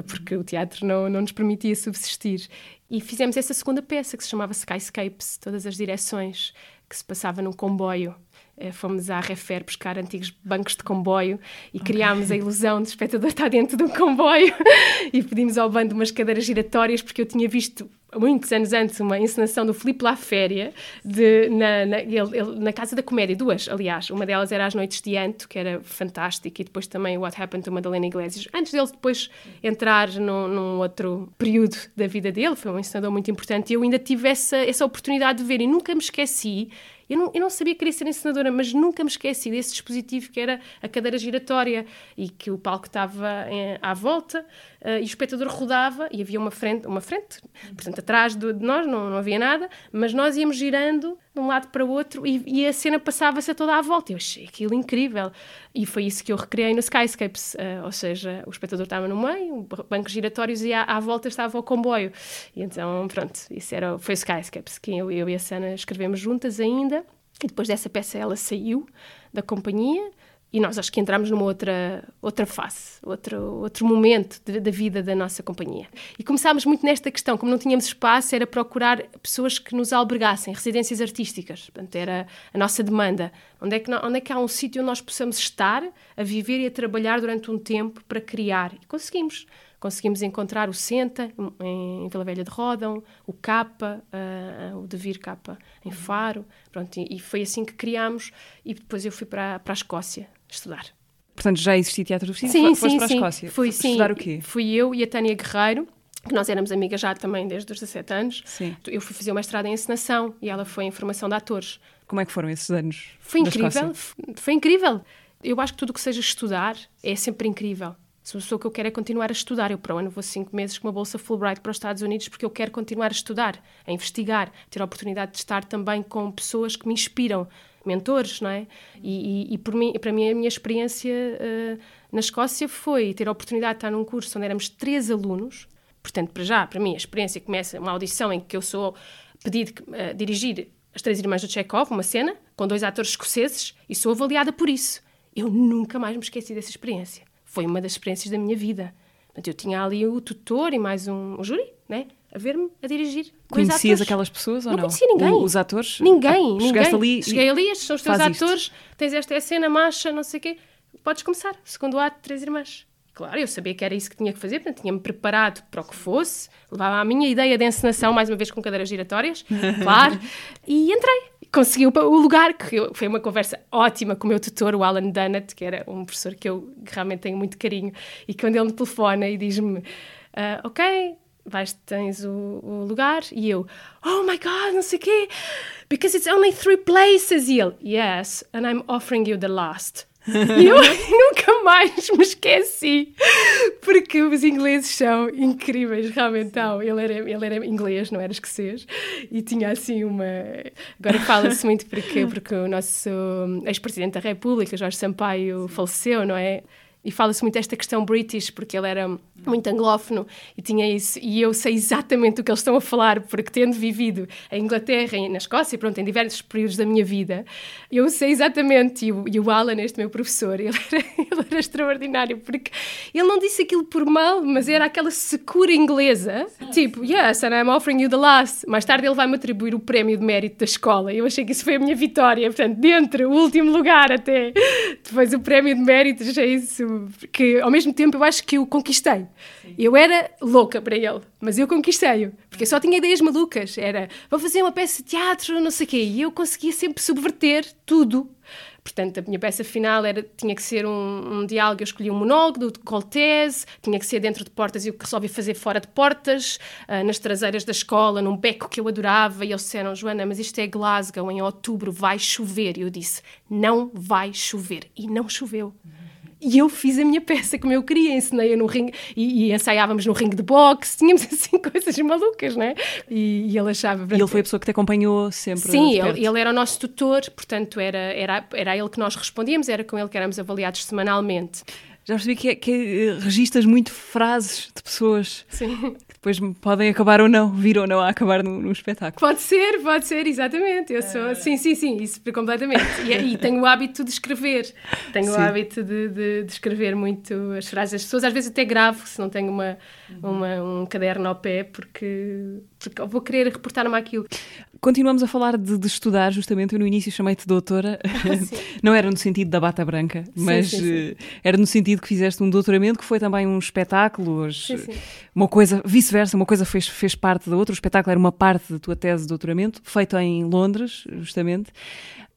Porque o teatro não, não nos permitia subsistir. E fizemos essa segunda peça que se chamava Skyscapes, todas as direções, que se passava num comboio. Eh, fomos à Refer buscar antigos bancos de comboio e okay. criámos a ilusão de espectador estar dentro de um comboio e pedimos ao bando umas cadeiras giratórias porque eu tinha visto muitos anos antes, uma encenação do Filipe Laféria de, na, na, ele, ele, na Casa da Comédia, duas, aliás. Uma delas era As Noites de Anto, que era fantástica, e depois também What Happened to Madalena Iglesias. Antes dele depois entrar num, num, outro período da vida dele, foi um encenador muito importante, e eu ainda tive essa, essa oportunidade de ver, e nunca me esqueci eu não, eu não sabia que queria ser encenadora, mas nunca me esqueci desse dispositivo que era a cadeira giratória e que o palco estava em, à volta uh, e o espectador rodava e havia uma frente, uma frente portanto, atrás de, de nós não, não havia nada, mas nós íamos girando de um lado para o outro e, e a cena passava-se a toda à volta. Eu achei aquilo incrível. E foi isso que eu recriei no Skyscapes, uh, ou seja, o espectador estava no meio, bancos giratórios e à, à, volta estava o comboio. E então, pronto, isso era, foi o Skyscapes, que eu, eu e a Sana escrevemos juntas ainda. E depois dessa peça ela saiu da companhia e nós acho que entramos numa outra, outra fase, outro, outro momento da vida da nossa companhia. E começámos muito nesta questão, como não tínhamos espaço, era procurar pessoas que nos albergassem, residências artísticas. Portanto, era a nossa demanda. Onde é que, onde é que há um sítio onde nós possamos estar, a viver e a trabalhar durante um tempo para criar? E conseguimos. Conseguimos encontrar o Senta, em Vila Velha de Rodão, o Capa, uh, o Devir Capa, em Faro. Pronto, e, e foi assim que criámos. E depois eu fui para, para a Escócia estudar. Portanto, já existia teatro oficina? Sim, Foste sim, para a sim. Escócia? Fui, sim. Estudar o quê? Fui eu e a Tânia Guerreiro, que nós éramos amigas já também desde os 17 anos. Sim. Eu fui fazer uma estrada em encenação e ela foi em formação de atores. Como é que foram esses anos? Foi incrível, foi incrível. Eu acho que tudo o que seja estudar é sempre incrível. Se a pessoa que eu quero é continuar a estudar, eu para o ano vou cinco meses com uma bolsa Fulbright para os Estados Unidos porque eu quero continuar a estudar, a investigar, ter a oportunidade de estar também com pessoas que me inspiram mentores, não é? E, e, e por mim, para mim, a minha experiência uh, na Escócia foi ter a oportunidade de estar num curso onde éramos três alunos. Portanto, para já, para mim, a experiência começa uma audição em que eu sou pedido a uh, dirigir As Três Irmãs do Chekhov, uma cena, com dois atores escoceses, e sou avaliada por isso. Eu nunca mais me esqueci dessa experiência. Foi uma das experiências da minha vida. Portanto, eu tinha ali o tutor e mais um, um júri, né? A ver-me a dirigir. Conhecias aquelas pessoas ou não? Não conhecia ninguém. os atores? Ninguém, ah, ninguém. Ali Cheguei ali, estes são os teus atores, isto. tens esta cena, marcha, não sei o quê. Podes começar. Segundo ato, três irmãs. Claro, eu sabia que era isso que tinha que fazer, portanto, tinha-me preparado para o que fosse, levava a minha ideia de encenação, mais uma vez com cadeiras giratórias, claro, e entrei. Consegui o lugar, que eu, foi uma conversa ótima com o meu tutor, o Alan Dunnett, que era um professor que eu realmente tenho muito carinho, e quando ele me telefona e diz-me, uh, ok, vais, tens o, o, lugar, e eu, oh my god, não sei o quê, because it's only three places, e ele, yes, and I'm offering you the last. E eu nunca mais me esqueci, porque os ingleses são incríveis, realmente estão. Ele era, ele era inglês, não era escocês, e tinha assim uma. Agora fala-se muito porque, porque o nosso ex-presidente da República, Jorge Sampaio, faleceu, não é? E fala-se muito desta questão British, porque ele era muito anglófono e tinha isso. E eu sei exatamente o que eles estão a falar, porque tendo vivido em Inglaterra na Escócia, pronto, em diversos períodos da minha vida, eu sei exatamente. E o, e o Alan, este meu professor, ele era, ele era extraordinário, porque ele não disse aquilo por mal, mas era aquela secura inglesa, tipo, yes, and I'm offering you the last. Mais tarde ele vai-me atribuir o prémio de mérito da escola. Eu achei que isso foi a minha vitória, portanto, dentro, o último lugar até. Depois o prémio de mérito, achei isso que ao mesmo tempo eu acho que o conquistei. Sim. Eu era louca para ele, mas eu conquistei-o, porque eu só tinha ideias malucas. Era, vou fazer uma peça de teatro, não sei o quê, e eu conseguia sempre subverter tudo. Portanto, a minha peça final era, tinha que ser um, um diálogo, eu escolhi um monólogo do Coltese, tinha que ser dentro de portas e eu resolvi fazer fora de portas, uh, nas traseiras da escola, num beco que eu adorava, e eles disseram, Joana, mas isto é Glasgow, em outubro vai chover. E eu disse, não vai chover. E não choveu. E eu fiz a minha peça como eu queria, ensinei-a no ringue e, e, ensaiávamos no ringue de boxe, tínhamos assim coisas malucas, não é? E, e ele achava. E ele foi a pessoa que te acompanhou sempre? Sim, ele, ele, era o nosso tutor, portanto era, era, era a ele que nós respondíamos, era com ele que éramos avaliados semanalmente. Já percebi que, é, que é, registas muito frases de pessoas Sim depois podem acabar ou não, vir ou não a acabar no, no espetáculo. Pode ser, pode ser, exatamente. Eu sou, sim, sim, sim, isso completamente. E, e tenho o hábito de escrever, tenho sim. o hábito de, de, de, escrever muito as frases das pessoas, às vezes até gravo, se não tenho uma, uma, um caderno ao pé, porque, porque vou querer reportar-me aquilo. Continuamos a falar de, de, estudar, justamente. Eu no início chamei-te doutora. não era no sentido da bata branca, mas sim, sim, sim. Eh, era no sentido que fizeste um doutoramento que foi também um espetáculo, uma coisa, vice-versa, uma coisa fez, fez parte da outra. O espetáculo era uma parte da tua tese de doutoramento, feito em Londres, justamente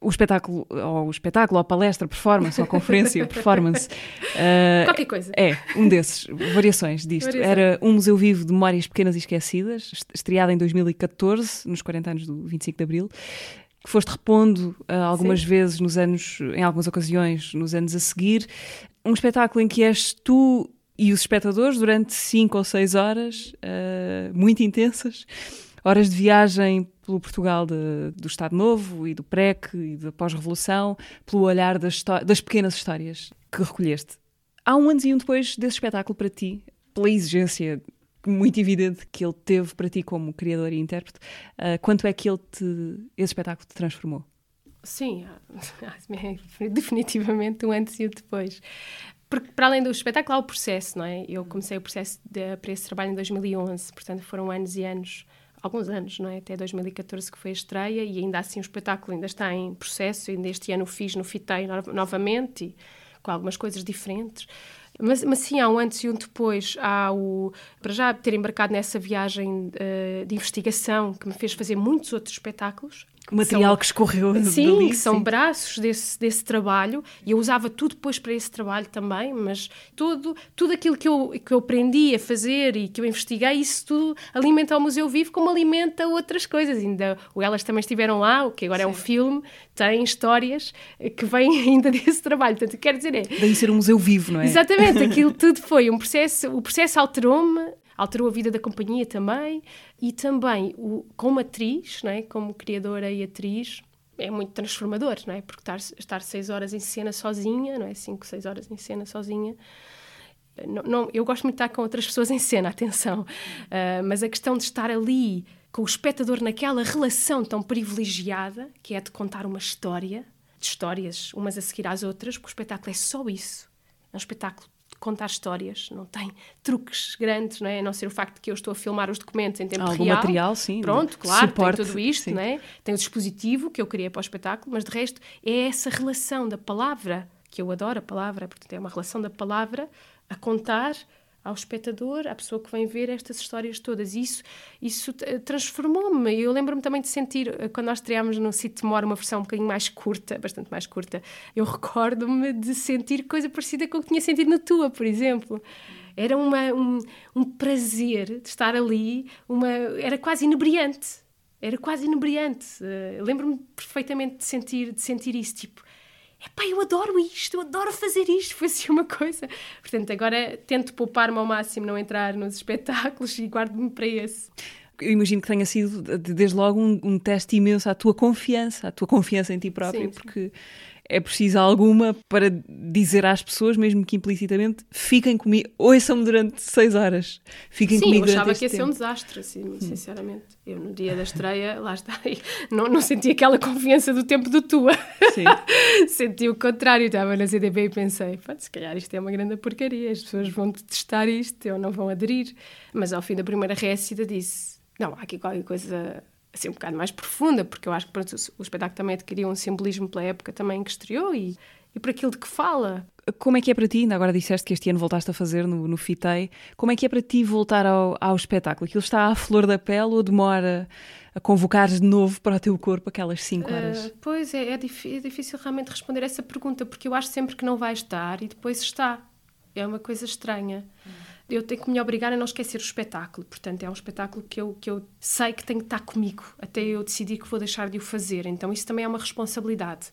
o espetáculo, ou o espetáculo, ou a palestra, performance, ou a conferência, performance. Uh, Qualquer coisa. É, um desses, variações disto. Variação. Era um museu vivo de memórias pequenas e esquecidas, estreado em 2014, nos 40 anos do 25 de Abril que foste repondo uh, algumas Sim. vezes nos anos, em algumas ocasiões, nos anos a seguir. Um espetáculo em que és tu e os espectadores durante cinco ou seis horas, uh, muito intensas, horas de viagem pelo Portugal de, do Estado Novo e do PREC e da pós-revolução, pelo olhar das, das pequenas histórias que recolheste. Há um ano e um depois desse espetáculo para ti, pela exigência muito evidente que ele teve para ti como criador e intérprete, uh, quanto é que ele te, esse espetáculo te transformou? Sim, definitivamente um antes e um depois. Porque, para além do espetáculo, há o processo, não é? Eu comecei o processo de, para esse trabalho em 2011, portanto foram anos e anos alguns anos, não é? Até 2014 que foi a estreia e ainda assim o espetáculo ainda está em processo. Ainda este ano fiz no Fitei no novamente e com algumas coisas diferentes. Mas, mas sim, há um antes e um depois. Há o. Para já ter embarcado nessa viagem uh, de investigação que me fez fazer muitos outros espetáculos o material são, que escorreu sim, dali, que são sim. braços desse, desse trabalho e eu usava tudo depois para esse trabalho também, mas tudo, tudo aquilo que eu, que eu aprendi a fazer e que eu investiguei, isso tudo alimenta o Museu Vivo como alimenta outras coisas. Ainda, o Elas também estiveram lá, o que agora sim. é um filme, tem histórias que vêm ainda desse trabalho. Portanto, quero dizer é... Daí ser um museu vivo, não é? Exatamente, aquilo tudo foi um processo, o processo alterou-me, alterou a vida da companhia também e também o, como atriz, não é? como criadora e atriz, é muito transformador, não é? Porque estar, estar seis horas em cena sozinha, não é? Cinco, seis horas em cena sozinha. Não, não, eu gosto muito de estar com outras pessoas em cena, atenção. Uh, mas a questão de estar ali com o espectador naquela relação tão privilegiada, que é de contar uma história, de histórias umas a seguir às outras, porque o espetáculo é só isso. É um espetáculo contar histórias, não tem truques grandes, não é? A não ser o facto de que eu estou a filmar os documentos em tempo Algum real. material, sim. Pronto, claro, suporte, tem tudo isto, sim. não é? Tem o dispositivo que eu criei para o espetáculo, mas de resto é essa relação da palavra, que eu adoro a palavra, portanto é uma relação da palavra a contar ao espectador, à pessoa que vem ver estas histórias todas. E isso, isso eh, transformou-me. Eu lembro-me também de sentir, eh, quando nós estreámos no Sítio Mora uma versão um bocadinho mais curta, bastante mais curta, eu recordo-me de sentir coisa parecida com o que tinha sentido na tua, por exemplo. Era uma, um, um prazer de estar ali, uma, era quase inebriante. Era quase inebriante. Uh, Lembro-me perfeitamente de sentir, de sentir isso, tipo, epá, eu adoro isto, eu adoro fazer isto, foi assim uma coisa. Portanto, agora tento poupar-me ao máximo, não entrar nos espetáculos e guardo-me para esse. Eu imagino que tenha sido, desde logo, um, um teste imenso à tua confiança, à tua confiança em ti próprio, Sim, sim. porque é preciso alguma para dizer às pessoas, mesmo que implicitamente, fiquem comigo, ouçam-me durante seis horas, fiquem Sim, eu comigo achava durante que ia este ser um tempo. desastre, assim, sinceramente. Eu, no dia da estreia, lá está, não, não senti aquela confiança do tempo do tua. Sim. senti o contrário. Estava na CDB e pensei, "Pá, se calhar isto é uma grande porcaria, as pessoas vão detestar isto, ou não vão aderir. Mas ao fim da primeira récita disse, não, há aqui qualquer coisa assim um bocado mais profunda, porque eu acho que pronto, o, espetáculo também adquiriu um simbolismo pela época também que estreou e, e por aquilo de que fala. Como é que é para ti, ainda agora disseste que este ano voltaste a fazer no, no FITEI, como é que é para ti voltar ao, ao espetáculo? Aquilo está à flor da pele ou demora a convocar de novo para o teu corpo aquelas cinco horas? Ah, pois é, é, é difícil realmente responder essa pergunta, porque eu acho sempre que não vai estar e depois está. É uma coisa estranha. Eu tenho que me obrigar a não esquecer o espetáculo. Portanto, é um espetáculo que eu, que eu sei que tem que estar comigo até eu decidir que vou deixar de o fazer. Então, isso também é uma responsabilidade.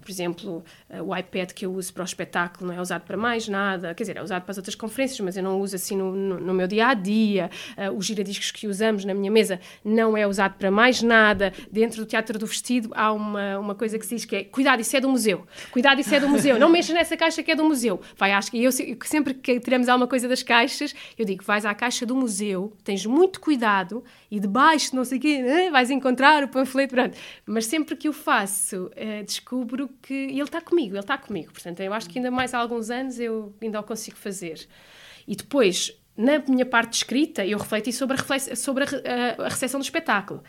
Por exemplo, eh, o iPad que eu uso para o espetáculo não é usado para mais nada, quer dizer, é usado para as outras conferências, mas eu não uso assim no, no, no meu dia a dia. Eh, o giradiscos que usamos na minha mesa não é usado para mais nada. Dentro do Teatro do Vestido há uma, uma coisa que se diz que é: cuidado, isso é do museu, cuidado, isso é do museu, não mexas nessa caixa que é do museu. Vai, acho que eu se- sempre que tiramos alguma coisa das caixas, eu digo: vais à caixa do museu, tens muito cuidado e debaixo, não sei o quê, eh, vais encontrar o panfleto, pronto. Mas sempre que o faço, descubro que ele está comigo, ele está comigo. Portanto, eu acho que ainda mais há alguns anos eu ainda o consigo fazer. E depois, na minha parte de escrita, eu refleti sobre a, sobre a, a, a recepção do espetáculo.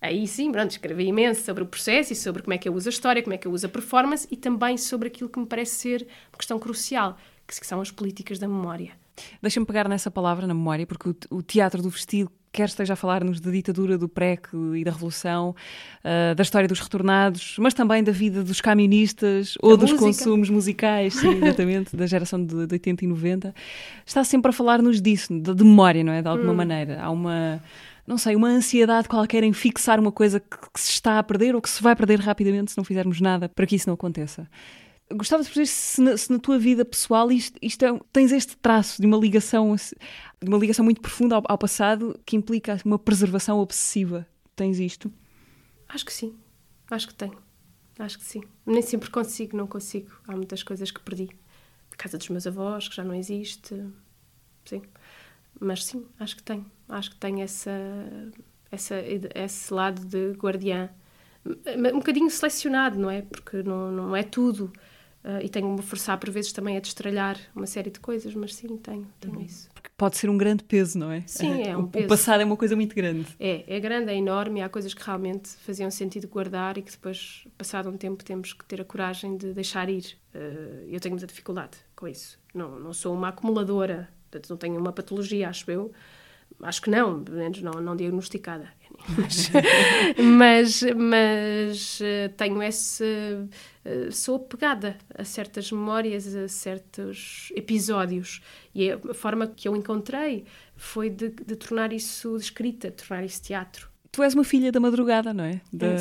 Aí sim, pronto, escrevi imenso sobre o processo e sobre como é que eu uso a história, como é que eu uso a performance e também sobre aquilo que me parece ser uma questão crucial, que são as políticas da memória. Deixa-me pegar nessa palavra na memória, porque o teatro do vestido quer esteja a falar-nos da ditadura do PREC e da Revolução, ah, da história dos retornados, mas também da vida dos camionistas ou dos música. consumos musicais, sim, exatamente, da geração de, de 80 e 90. Está sempre a falar-nos disso, de, de memória, não é? De alguma maneira. Há uma. Não sei, uma ansiedade qualquer em fixar uma coisa que, que se está a perder ou que se vai perder rapidamente se não fizermos nada para que isso não aconteça. Gostava de perceber se na, se na tua vida pessoal isto, isto é- tens este traço de uma ligação de uma ligação muito profunda ao, ao passado que implica uma preservação obsessiva. Tens isto? Acho que sim, acho que tenho, acho que sim. Nem sempre consigo, não consigo. Há muitas coisas que perdi. A casa dos meus avós, que já não existe, sim. Mas sim, acho que tenho. Acho que tenho essa, essa, esse lado de guardiã. Um bocadinho selecionado, não é? Porque não, não é tudo. Ah, e tenho-me forçar por vezes também a destralhar uma série de coisas, mas sim, tenho, tenho isso. Porque pode ser um grande peso, não é? Sim, é um O- peso. O passado é uma coisa muito grande. É, é grande, é enorme, e há coisas que realmente faziam sentido guardar e que depois, passado um tempo, temos que ter a coragem de deixar ir. Eh, eu tenho muita dificuldade com isso. Não, não sou uma acumuladora, portanto, não tenho uma patologia, acho eu. Acho que não, pelo menos não, não diagnosticada. Mas, mas, mas, eh, tenho esse. eh, sou apegada a certas memórias, a certos episódios. E a forma que eu encontrei foi de, de tornar isso escrita, de tornar isso teatro. Tu és uma filha da madrugada, não é? Da-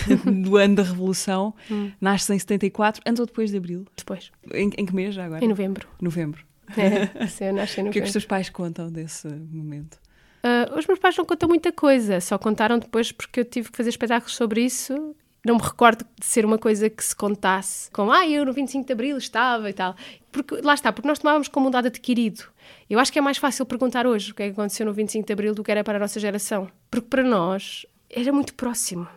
do ano da Revolução. Hum. Nasces em 74, antes ou depois de Abril? Depois, Em, em que mês já agora? em novembro. Novembro. É, sim, eu nasci em O que é que novembro. os teus pais contam desse momento? Ah, os meus pais não contam muita coisa, só contaram depois porque eu tive que fazer espetáculos sobre isso não me recordo de ser uma coisa que se contasse como, ah, eu no 25 de Abril estava e tal. Porque, lá está, porque nós tomávamos como um dado adquirido. Eu acho que é mais fácil perguntar hoje o que é que aconteceu no 25 de Abril do que era para a nossa geração. Porque para nós era muito próximo.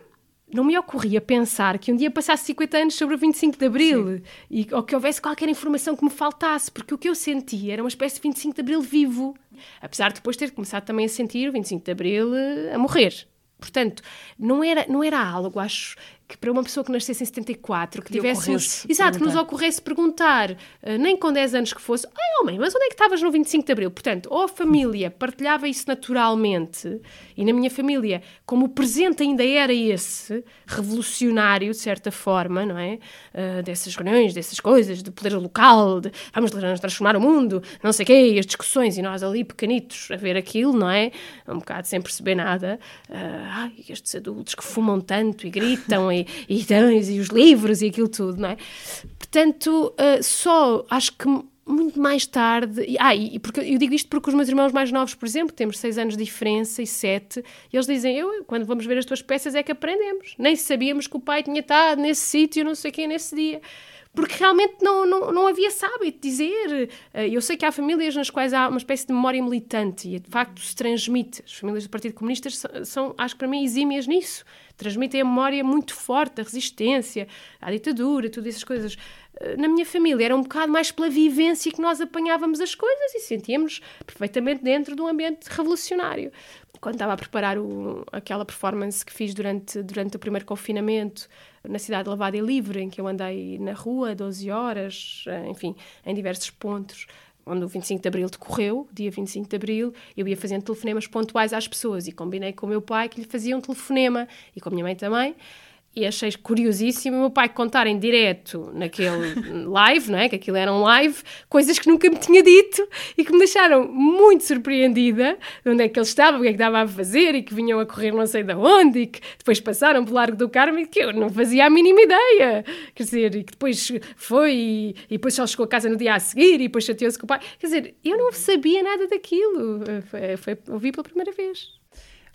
Não me ocorria pensar que um dia passasse 50 anos sobre o 25 de Abril e, ou que houvesse qualquer informação que me faltasse, porque o que eu sentia era uma espécie de 25 de Abril vivo. Apesar de depois ter começado também a sentir o 25 de Abril eh, a morrer. Portanto, não era, não era algo, acho, que para uma pessoa que nascesse em 74, que, tivéssemos. Exato, que nos ocorresse perguntar, uh, nem com 10 anos que fosse, ai homem, mas onde é que estavas no 25 de Abril? Portanto, ou a família partilhava isso naturalmente, e na minha família, como o presente ainda era esse, revolucionário, de certa forma, não é? Uh, dessas reuniões, dessas coisas, de poder local, de vamos transformar o mundo, não sei o quê, e as discussões, e nós ali pequenitos a ver aquilo, não é? Um bocado sem perceber nada. Uh, ai, estes adultos que fumam tanto e gritam e e, e, os livros e aquilo tudo, não é? Portanto, uh, só acho que muito mais tarde. E, ah, e porque, eu digo isto porque os meus irmãos mais novos, por exemplo, temos seis anos de diferença e sete, e eles dizem: Eu, quando vamos ver as tuas peças, é que aprendemos. Nem sabíamos que o pai tinha estado nesse sítio, não sei quem, nesse dia porque realmente não, não, não havia sábio dizer. Eh, eu sei que há famílias nas quais há uma espécie de memória militante e de facto se transmite. As famílias do Partido Comunista são, são acho que para mim, exímias nisso. Transmitem a memória muito forte da resistência, à ditadura, todas essas coisas. Eh, na minha família era um bocado mais pela vivência que nós apanhávamos as coisas e sentíamos perfeitamente dentro de um ambiente revolucionário quando estava a preparar o, aquela performance que fiz durante, durante o primeiro confinamento na cidade de Lavada e Livre, em que eu andei na rua 12 horas, eh, enfim, em diversos pontos, onde o 25 de Abril decorreu, dia 25 de Abril, eu ia fazendo telefonemas pontuais às pessoas e combinei com o meu pai que lhe fazia um telefonema e com a minha mãe também e achei curiosíssimo o meu pai contar em direto naquele live, não é? Que aquilo era um live, coisas que nunca me tinha dito e que me deixaram muito surpreendida de onde é que ele estava, o que é que estava a fazer e que vinham a correr não sei de onde e que depois passaram pelo Largo do Carmo e que eu não fazia a mínima ideia. Quer dizer, e que depois foi e, e depois só chegou a casa no dia a seguir e depois chateou-se com o pai. Quer dizer, eu não sabia nada daquilo. Foi, foi, ouvi pela primeira vez.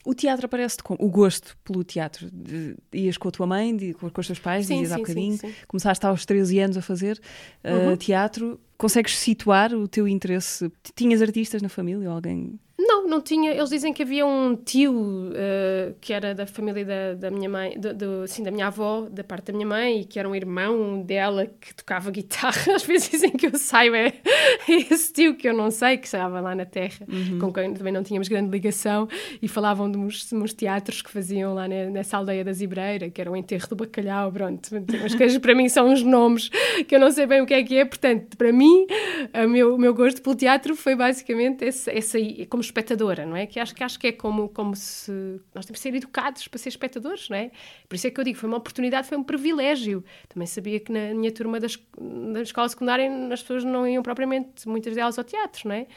O teatro aparece-te como o gosto pelo teatro. De, ias com a tua mãe, de, com, os teus pais, sim, dias há bocadinho. Sim, sim. Começaste aos 13 anos a fazer uh, uhum. teatro. Consegues situar o teu interesse? Tinhas artistas na família? Alguém não, não tinha. Eles dizem que havia um tio uh, que era da família da, da minha mãe, do, do, sim, da minha avó, da parte da minha mãe, e que era um irmão dela que tocava guitarra. Às vezes dizem que eu saiba é esse tio que eu não sei, que estava lá na terra, uhum. com quem também não tínhamos grande ligação, e falavam de uns, uns teatros que faziam lá nessa aldeia da Zibreira, que era o enterro do bacalhau, pronto. As coisas para mim são uns nomes que eu não sei bem o que é que é, portanto, para mim, o meu, meu gosto pelo teatro foi basicamente esse aí, como espectadora, não é? Que acho que, acho que é como, como se nós temos de ser educados para ser espectadores, não é? Por isso é que eu digo, foi uma oportunidade, foi um privilégio. Também sabia que na minha turma da, da escola secundária as pessoas não iam propriamente, muitas delas, ao teatro, não é?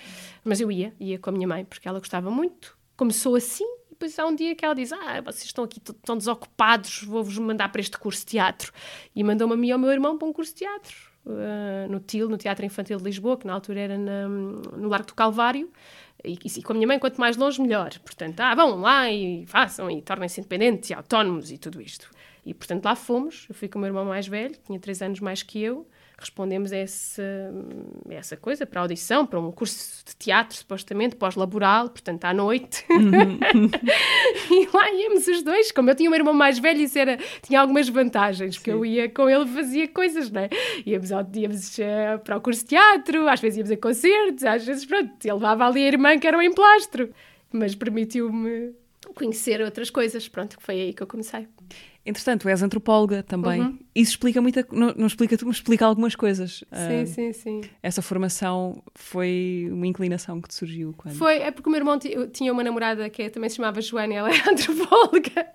Mas eu ia, ia com a minha mãe, porque ela gostava muito. Começou assim, e depois há um dia que ela diz: Ah, vocês estão aqui tão desocupados, vou-vos mandar para este curso de teatro. E mandou-me a mim e ao meu irmão para um curso de teatro. Uh, no TIL, no Teatro Infantil de Lisboa, que na altura era na, no Largo do Calvário, e, e, com a minha mãe, quanto mais longe, melhor. Portanto, ah, vão lá e façam e tornem-se independentes e autónomos e tudo isto. E, portanto, lá fomos. Eu fui com o meu irmão mais velho, tinha três anos mais que eu respondemos a essa, a essa coisa, para a audição, para um curso de teatro, supostamente, pós-laboral, portanto, à noite. Uhum. e lá íamos os dois. Como eu tinha um irmão mais velho, isso era, tinha algumas vantagens, porque Sim. eu ia com ele fazia coisas, não é? Íamos, ao, íamos uh, para o curso de teatro, às vezes íamos a concertos, às vezes, pronto, ele levava ali a irmã que era um emplastro, mas permitiu-me conhecer outras coisas, pronto, que foi aí que eu comecei. Entretanto, és antropóloga também. Uhum. Isso explica muita. Não, não explica tudo, mas explica algumas coisas. Sim, uh, sim, sim. Essa formação foi uma inclinação que te surgiu quando? Foi, é porque o meu irmão tinha uma namorada que também se chamava Joana e ela era antropóloga.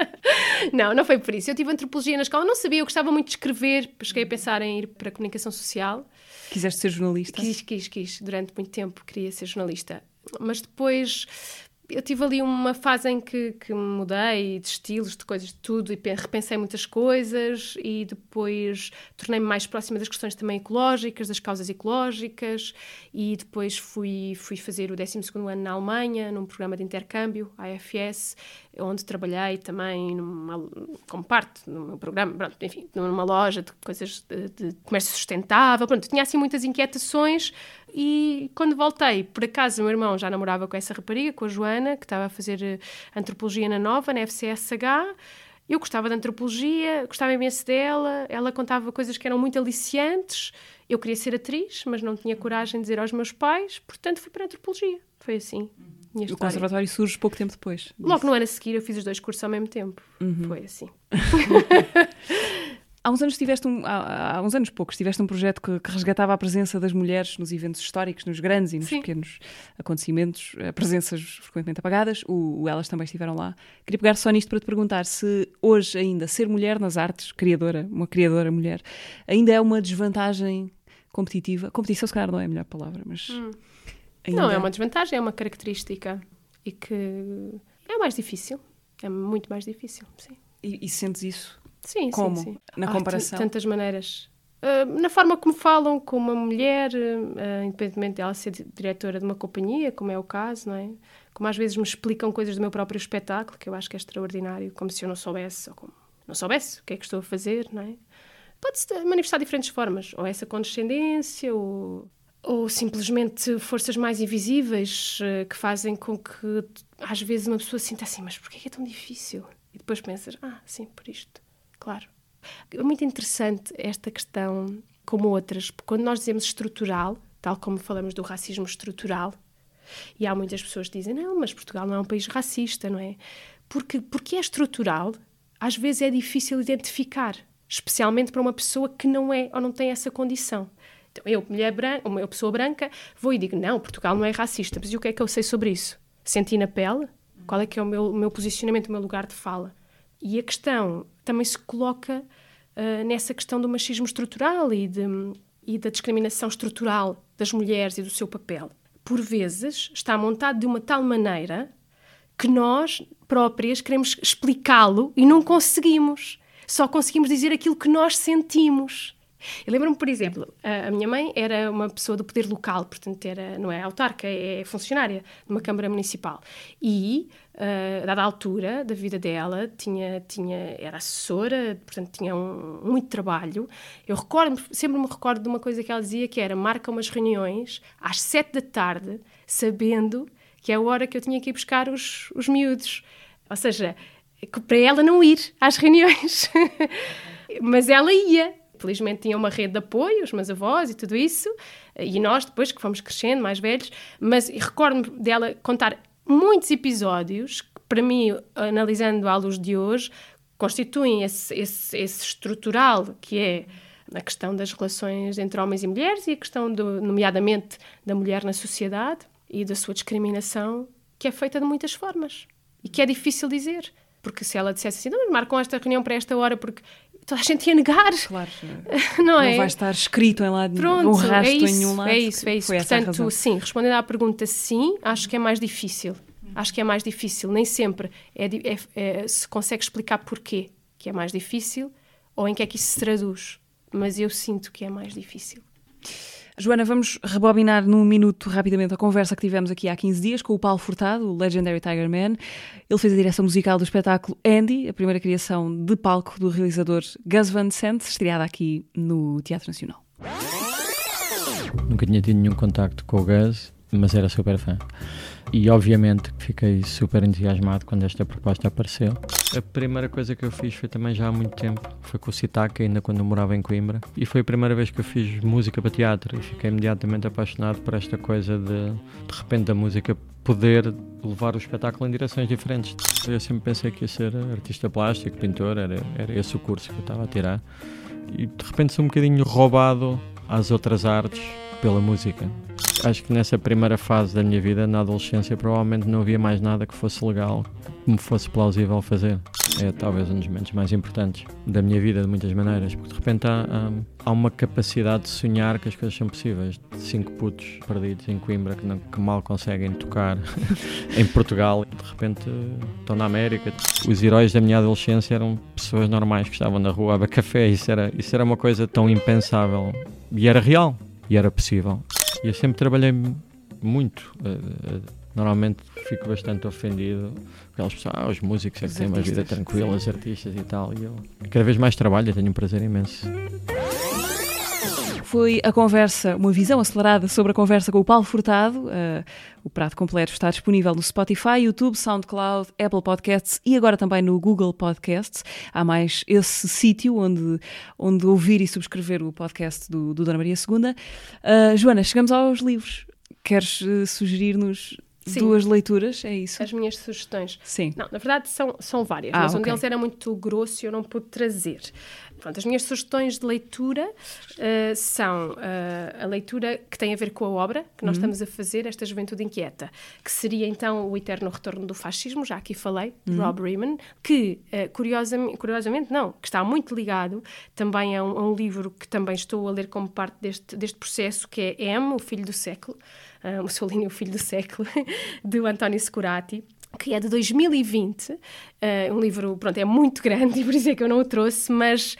não, não foi por isso. Eu tive antropologia na escola, não sabia, eu gostava muito de escrever, cheguei a pensar em ir para a comunicação social. Quiseste ser jornalista? Quis, quis, quis. Durante muito tempo queria ser jornalista. Mas depois eu tive ali uma fase em que, que mudei de estilos, de coisas, de tudo, e repensei muitas coisas e depois tornei-me mais próxima das questões também ecológicas, das causas ecológicas e depois fui, fui fazer o 12 ano na Alemanha, num programa de intercâmbio, AFS, onde trabalhei também numa, como parte no meu programa, pronto, enfim, numa loja de coisas de, de comércio sustentável, pronto, tinha assim muitas inquietações e quando voltei, por acaso, meu irmão já namorava com essa rapariga, com a Joana, que estava a fazer eh, antropologia na Nova, na FCSH. Eu gostava de antropologia, gostava imenso dela, ela contava coisas que eram muito aliciantes. Eu queria ser atriz, mas não tinha coragem de dizer aos meus pais, portanto fui para a antropologia. Foi assim. Minha o conservatório surge pouco tempo depois. Logo no ano a seguir eu fiz os dois cursos ao mesmo tempo. Uhum. Foi assim. Há uns anos tiveste um, há, há, uns anos poucos, tiveste um projeto que, que, resgatava a presença das mulheres nos eventos históricos, nos grandes e nos Sim. pequenos acontecimentos, eh, presenças frequentemente apagadas. O, o, Elas também estiveram lá. Queria pegar só nisto para te perguntar se hoje ainda ser mulher nas artes, criadora, uma criadora mulher, ainda é uma desvantagem competitiva. Competição, se calhar, não é a melhor palavra, mas. Hum. Não, é uma desvantagem, é uma característica e que é mais difícil. É muito mais difícil, sim. E, e sentes isso? Sim, como? sim, sim. Na comparação? tantas maneiras. Uh, na forma como falam com uma mulher, uh, independentemente dela ser diretora de uma companhia, como é o caso, não é? Como às vezes me explicam coisas do meu próprio espetáculo, que eu acho que é extraordinário, como se eu não soubesse, ou como não soubesse o que é que estou a fazer, não é? Pode-se manifestar de diferentes formas, ou essa condescendência, ou, ou simplesmente forças mais invisíveis uh, que fazem com que às vezes uma pessoa sinta assim, mas porquê é tão difícil? E depois pensas, ah, sim, por isto claro. É muito interessante esta questão, como outras, porque quando nós dizemos estrutural, tal como falamos do racismo estrutural, e há muitas pessoas que dizem, não, mas Portugal não é um país racista, não é? Porque, porque é estrutural, às vezes é difícil identificar, especialmente para uma pessoa que não é ou não tem essa condição. Então, eu, mulher branca, uma pessoa branca, vou e digo, não, Portugal não é racista, mas e o que é que eu sei sobre isso? Senti na pele? Qual é que é o meu, o meu posicionamento, o meu lugar de fala? E a questão também se coloca uh, nessa questão do machismo estrutural e, de, e da discriminação estrutural das mulheres e do seu papel. Por vezes está montado de uma tal maneira que nós próprias queremos explicá-lo e não conseguimos. Só conseguimos dizer aquilo que nós sentimos. Eu lembro-me, por exemplo, a, minha mãe era uma pessoa do poder local, portanto, era, não é autarca, é funcionária de uma Câmara Municipal. E, uh, dada a altura da vida dela, tinha, tinha, era assessora, portanto, tinha um, muito trabalho. Eu recordo, sempre me recordo de uma coisa que ela dizia, que era marca umas reuniões às sete da tarde, sabendo que é a hora que eu tinha que ir buscar os, os miúdos. Ou seja, para ela não ir às reuniões. Mas ela ia, felizmente tinha uma rede de apoio, os meus avós e tudo isso, e nós depois que fomos crescendo, mais velhos, mas recordo-me dela contar muitos episódios que, para mim, analisando à luz de hoje, constituem esse, esse, esse estrutural que é a questão das relações entre homens e mulheres e a questão, do, nomeadamente, da mulher na sociedade e da sua discriminação, que é feita de muitas formas e que é difícil dizer. Porque se ela dissesse assim, não, marcam esta reunião para esta hora porque toda a gente ia negar. Claro. Não, é? não vai estar escrito em lado Pronto, um rastro é isso, em nenhum lado. É isso, é isso. Portanto, sim, respondendo à pergunta sim, acho que é mais difícil. Acho que é mais difícil. Nem sempre é, é, é, se consegue explicar porquê que é mais difícil ou em que é que isso se traduz. Mas eu sinto que é mais difícil. Joana, vamos rebobinar num minuto rapidamente a conversa que tivemos aqui há 15 dias com o Paulo Furtado, o Legendary Tiger Man. Ele fez a direção musical do espetáculo Andy, a primeira criação de palco do realizador Gus Van Sant, estreada aqui no Teatro Nacional. Nunca tinha tido nenhum contacto com o Gus, mas era super fã e obviamente fiquei super entusiasmado quando esta proposta apareceu. A primeira coisa que eu fiz foi também já há muito tempo, foi com o Sitaka, ainda quando eu morava em Coimbra, e foi a primeira vez que eu fiz música para teatro e fiquei imediatamente apaixonado por esta coisa de, de repente, a música poder levar o espetáculo em direções diferentes. Eu sempre pensei que ia ser artista plástico, pintor, era, era esse o curso que eu estava a tirar, e de repente sou um bocadinho roubado às outras artes pela música. Acho que nessa primeira fase da minha vida, na adolescência, provavelmente não havia mais nada que fosse legal, que me fosse plausível fazer. É talvez um dos momentos mais importantes da minha vida, de muitas maneiras, porque de repente há, há, uma capacidade de sonhar que as coisas são possíveis. Cinco putos perdidos em Coimbra que, não, que mal conseguem tocar em Portugal, de repente estão na América. Os heróis da minha adolescência eram pessoas normais que estavam na rua a beber café. Isso era, isso era uma coisa tão impensável e era real e era possível. E eu sempre trabalhei muito. Uh, uh, normalmente fico bastante ofendido porque elas pessoas, ah, os músicos é que têm uma vida tranquila, os artistas e tal. E eu cada vez mais trabalho e tenho um prazer imenso. Foi a conversa, uma visão acelerada sobre a conversa com o Paulo Furtado. Uh, o prato completo está disponível no Spotify, YouTube, SoundCloud, Apple Podcasts e agora também no Google Podcasts. Há mais esse sítio onde, onde ouvir e subscrever o podcast do, do Dona Maria II. Uh, Joana, chegamos aos livros. Queres uh, sugerir-nos Sim. duas leituras, é isso? As minhas sugestões. Sim. Não, na verdade são, são várias, ah, mas okay. um deles era muito grosso e eu não pude trazer. Pronto, as minhas sugestões de leitura uh, são uh, a leitura que tem a ver com a obra que nós uhum. estamos a fazer, esta Juventude Inquieta, que seria então o Eterno Retorno do Fascismo, já aqui falei, de uhum. Rob Riemann, que uh, curiosamente, curiosamente não, que está muito ligado também a um, a um, livro que também estou a ler como parte deste, deste processo, que é M, o Filho do Século, uh, Mussolini, o Filho do Século, do António Securati que é de 2020, uh, eh, um livro, pronto, é muito grande e por isso é que eu não o trouxe, mas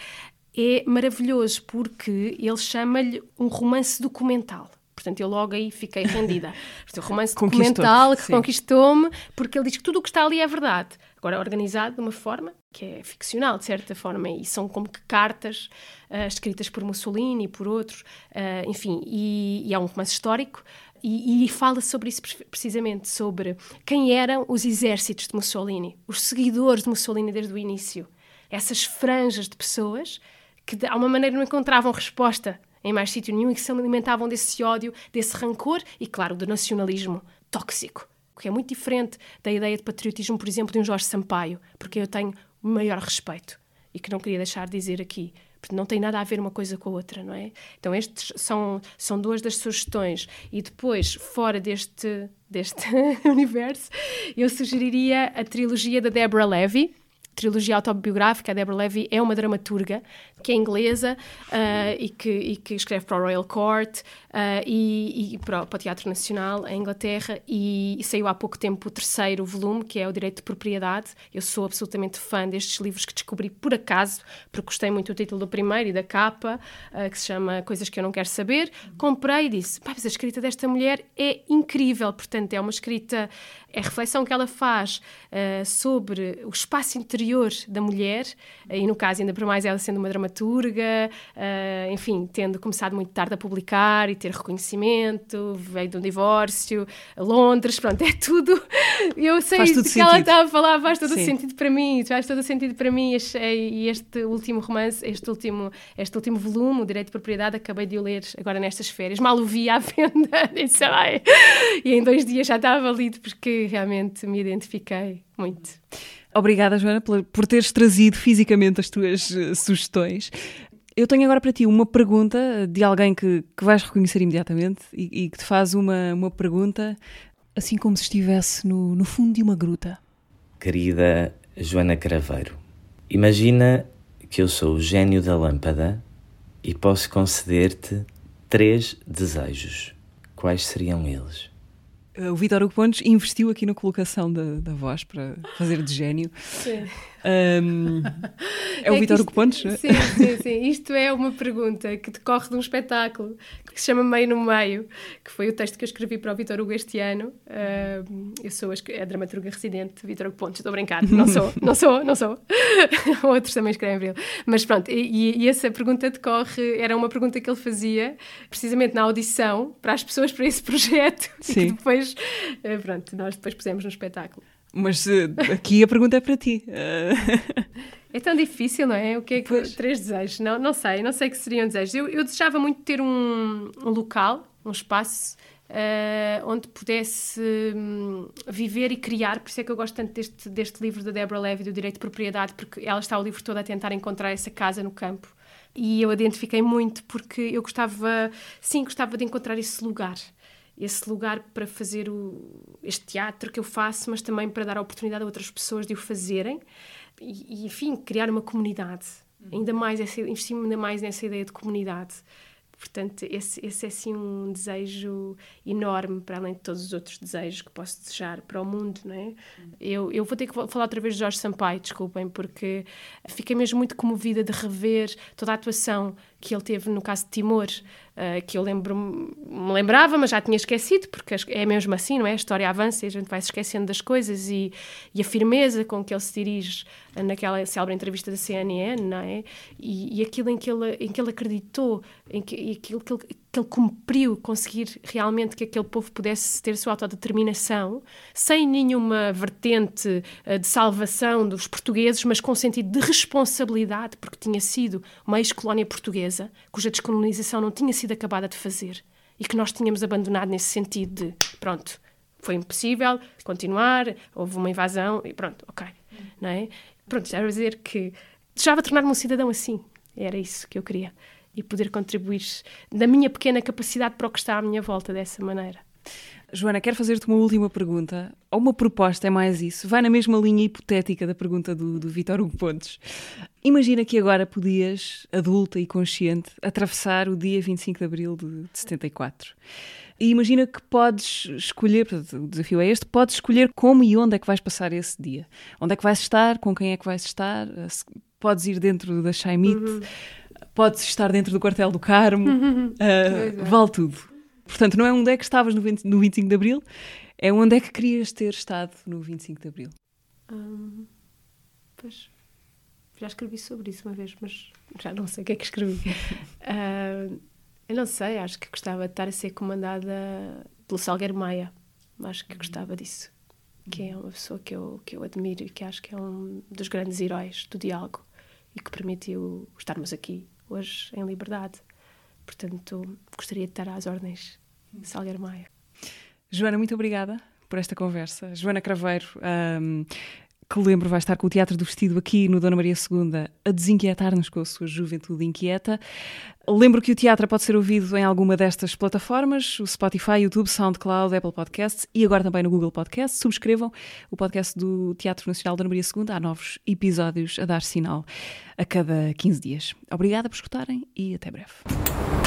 é maravilhoso porque ele chama-lhe um romance documental. Portanto, eu logo aí fiquei rendida. o romance documental que conquistou-me, porque ele diz que tudo o que está ali é verdade. Agora, organizado de uma forma que é ficcional, de certa forma, e são como que cartas uh, escritas por Mussolini e por outros, uh, enfim, e, e é um romance histórico, e, e, fala sobre isso precisamente, sobre quem eram os exércitos de Mussolini, os seguidores de Mussolini desde o início. Essas franjas de pessoas que, de alguma maneira, não encontravam resposta em mais sítio nenhum e que se alimentavam desse ódio, desse rancor e, claro, do nacionalismo tóxico, que é muito diferente da ideia de patriotismo, por exemplo, de um Jorge Sampaio, porque eu tenho o maior respeito e que não queria deixar de dizer aqui não tem nada a ver uma coisa com a outra, não é? Então, estes são, são duas das sugestões. E depois, fora deste, deste universo, eu sugeriria a trilogia da Deborah Levy, trilogia autobiográfica. A Deborah Levy é uma dramaturga que é inglesa uh, e, que, e, que, escreve para o Royal Court uh, e, e para, para, o Teatro Nacional em Inglaterra e, e, saiu há pouco tempo o terceiro volume, que é o Direito de Propriedade. Eu sou absolutamente fã destes livros que descobri por acaso, porque gostei muito do título do primeiro e da capa, uh, que se chama Coisas que eu não quero saber. Comprei e disse, mas a escrita desta mulher é incrível, portanto é uma escrita, é a reflexão que ela faz sobre o espaço interior da mulher, e no caso ainda por mais ela sendo uma dramaturga uh, enfim, tendo começado muito tarde a publicar e ter reconhecimento, veio de um divórcio, Londres, pronto, é tudo. Eu sei faz que sentido. ela estava a falar, faz todo o sentido para mim, faz todo o sentido para mim. E este último romance, este último, este último volume, O Direito de Propriedade, acabei de o ler agora nestas férias. Mal o vi à venda, disse, ai. e em dois dias já estava lido, porque realmente me identifiquei muito. Obrigada, Joana, por, teres trazido fisicamente as tuas uh, sugestões. Eu tenho agora para ti uma pergunta de alguém que, que vais reconhecer imediatamente e, e, que te faz uma, uma pergunta assim como se estivesse no, no fundo de uma gruta. Querida Joana Craveiro, imagina que eu sou o gênio da lâmpada e posso conceder-te três desejos. Quais seriam eles? Eh, o Vitor Hugo Pontes investiu aqui na colocação da, da voz para fazer de gênio. Sim. Um, é, é o Vitor Hugo Pontes? Sim, sim, sim. Isto é uma pergunta que decorre de um espetáculo que se chama Meio no Meio, que foi o texto que eu escrevi para o Vitor Hugo este ano. Eu sou a, a dramaturga residente Vitor Hugo Pontes, estou a brincar, não sou, não sou, não sou. Outros também escrevem para ele. Mas pronto, e, e, essa pergunta decorre, era uma pergunta que ele fazia precisamente na audição para as pessoas para esse projeto sim. e que depois, uh, pronto, nós depois pusemos no espetáculo. Mas uh, aqui a pergunta é para ti. É tão difícil, não é? O que é que pois. três desejos? Não, não sei, não sei que seriam desejos. Eu, eu desejava muito ter um, um local, um espaço uh, onde pudesse um, viver e criar. Por isso é que eu gosto tanto deste, deste livro da Deborah Levy, do Direito de Propriedade, porque ela está o livro todo a tentar encontrar essa casa no campo. E eu identifiquei muito porque eu gostava, sim, gostava de encontrar esse lugar esse lugar para fazer o, este teatro que eu faço, mas também para dar a oportunidade a outras pessoas de o fazerem e, e enfim, criar uma comunidade. Ainda mais, investir ainda mais nessa ideia de comunidade. Portanto, esse, esse é assim um desejo enorme, para além de todos os outros desejos que posso desejar para o mundo, não é? Eu, eu vou ter que falar outra vez de Jorge Sampaio, desculpem, porque fiquei mesmo muito comovida de rever toda a atuação que ele teve no caso de Timor, uh, que eu lembro me lembrava, mas já tinha esquecido, porque é mesmo assim, não é? A história avança e a gente vai se esquecendo das coisas e, e a firmeza com que ele se dirige naquela célebre entrevista da CNN, não é? E, e aquilo em que ele, em que ele acreditou, em que, e aquilo que ele, que ele cumpriu, conseguir realmente que aquele povo pudesse ter sua autodeterminação, sem nenhuma vertente uh, de salvação dos portugueses, mas com sentido de responsabilidade, porque tinha sido uma ex-colónia portuguesa, cuja descolonização não tinha sido acabada de fazer e que nós tínhamos abandonado nesse sentido de, pronto, foi impossível continuar, houve uma invasão e pronto, ok, não é? Pronto, já a dizer que desejava tornar-me um cidadão assim, era isso que eu queria e poder contribuir da minha pequena capacidade para o que está à minha volta dessa maneira. Joana, quero fazer-te uma última pergunta, ou uma proposta, é mais isso. Vai na mesma linha hipotética da pergunta do, do Vitor Hugo Pontes. Imagina que agora podias, adulta e consciente, atravessar o dia 25 de abril de, de 74. E imagina que podes escolher, o desafio é este, podes escolher como e onde é que vais passar esse dia. Onde é que vais estar, com quem é que vais estar, podes ir dentro da Chaimite. Uhum podes estar dentro do quartel do Carmo, uh, vale tudo. Portanto, não é onde é que estavas no, 20, no 25 de Abril, é onde é que querias ter estado no 25 de Abril. Hum, pois, já escrevi sobre isso uma vez, mas já não sei o que é que escrevi. uh, eu não sei, acho que gostava de estar a ser comandada pelo Salgueiro Maia. Acho que gostava disso. Que é uma pessoa que eu, que eu admiro e que acho que é um dos grandes heróis do diálogo e que permitiu estarmos aqui hoje em liberdade. Portanto, gostaria de estar às ordens de Salgueiro Maia. Joana, muito obrigada por esta conversa. Joana Craveiro, um, que lembro vai estar com o Teatro do Vestido aqui no Dona Maria II a desinquietar-nos com a sua juventude inquieta. Lembro que o teatro pode ser ouvido em alguma destas plataformas, o Spotify, YouTube, SoundCloud, Apple Podcasts e agora também no Google Podcasts. Subscrevam o podcast do Teatro Nacional Dona Maria II. Há novos episódios a dar sinal a cada 15 dias. Obrigada por escutarem e até breve.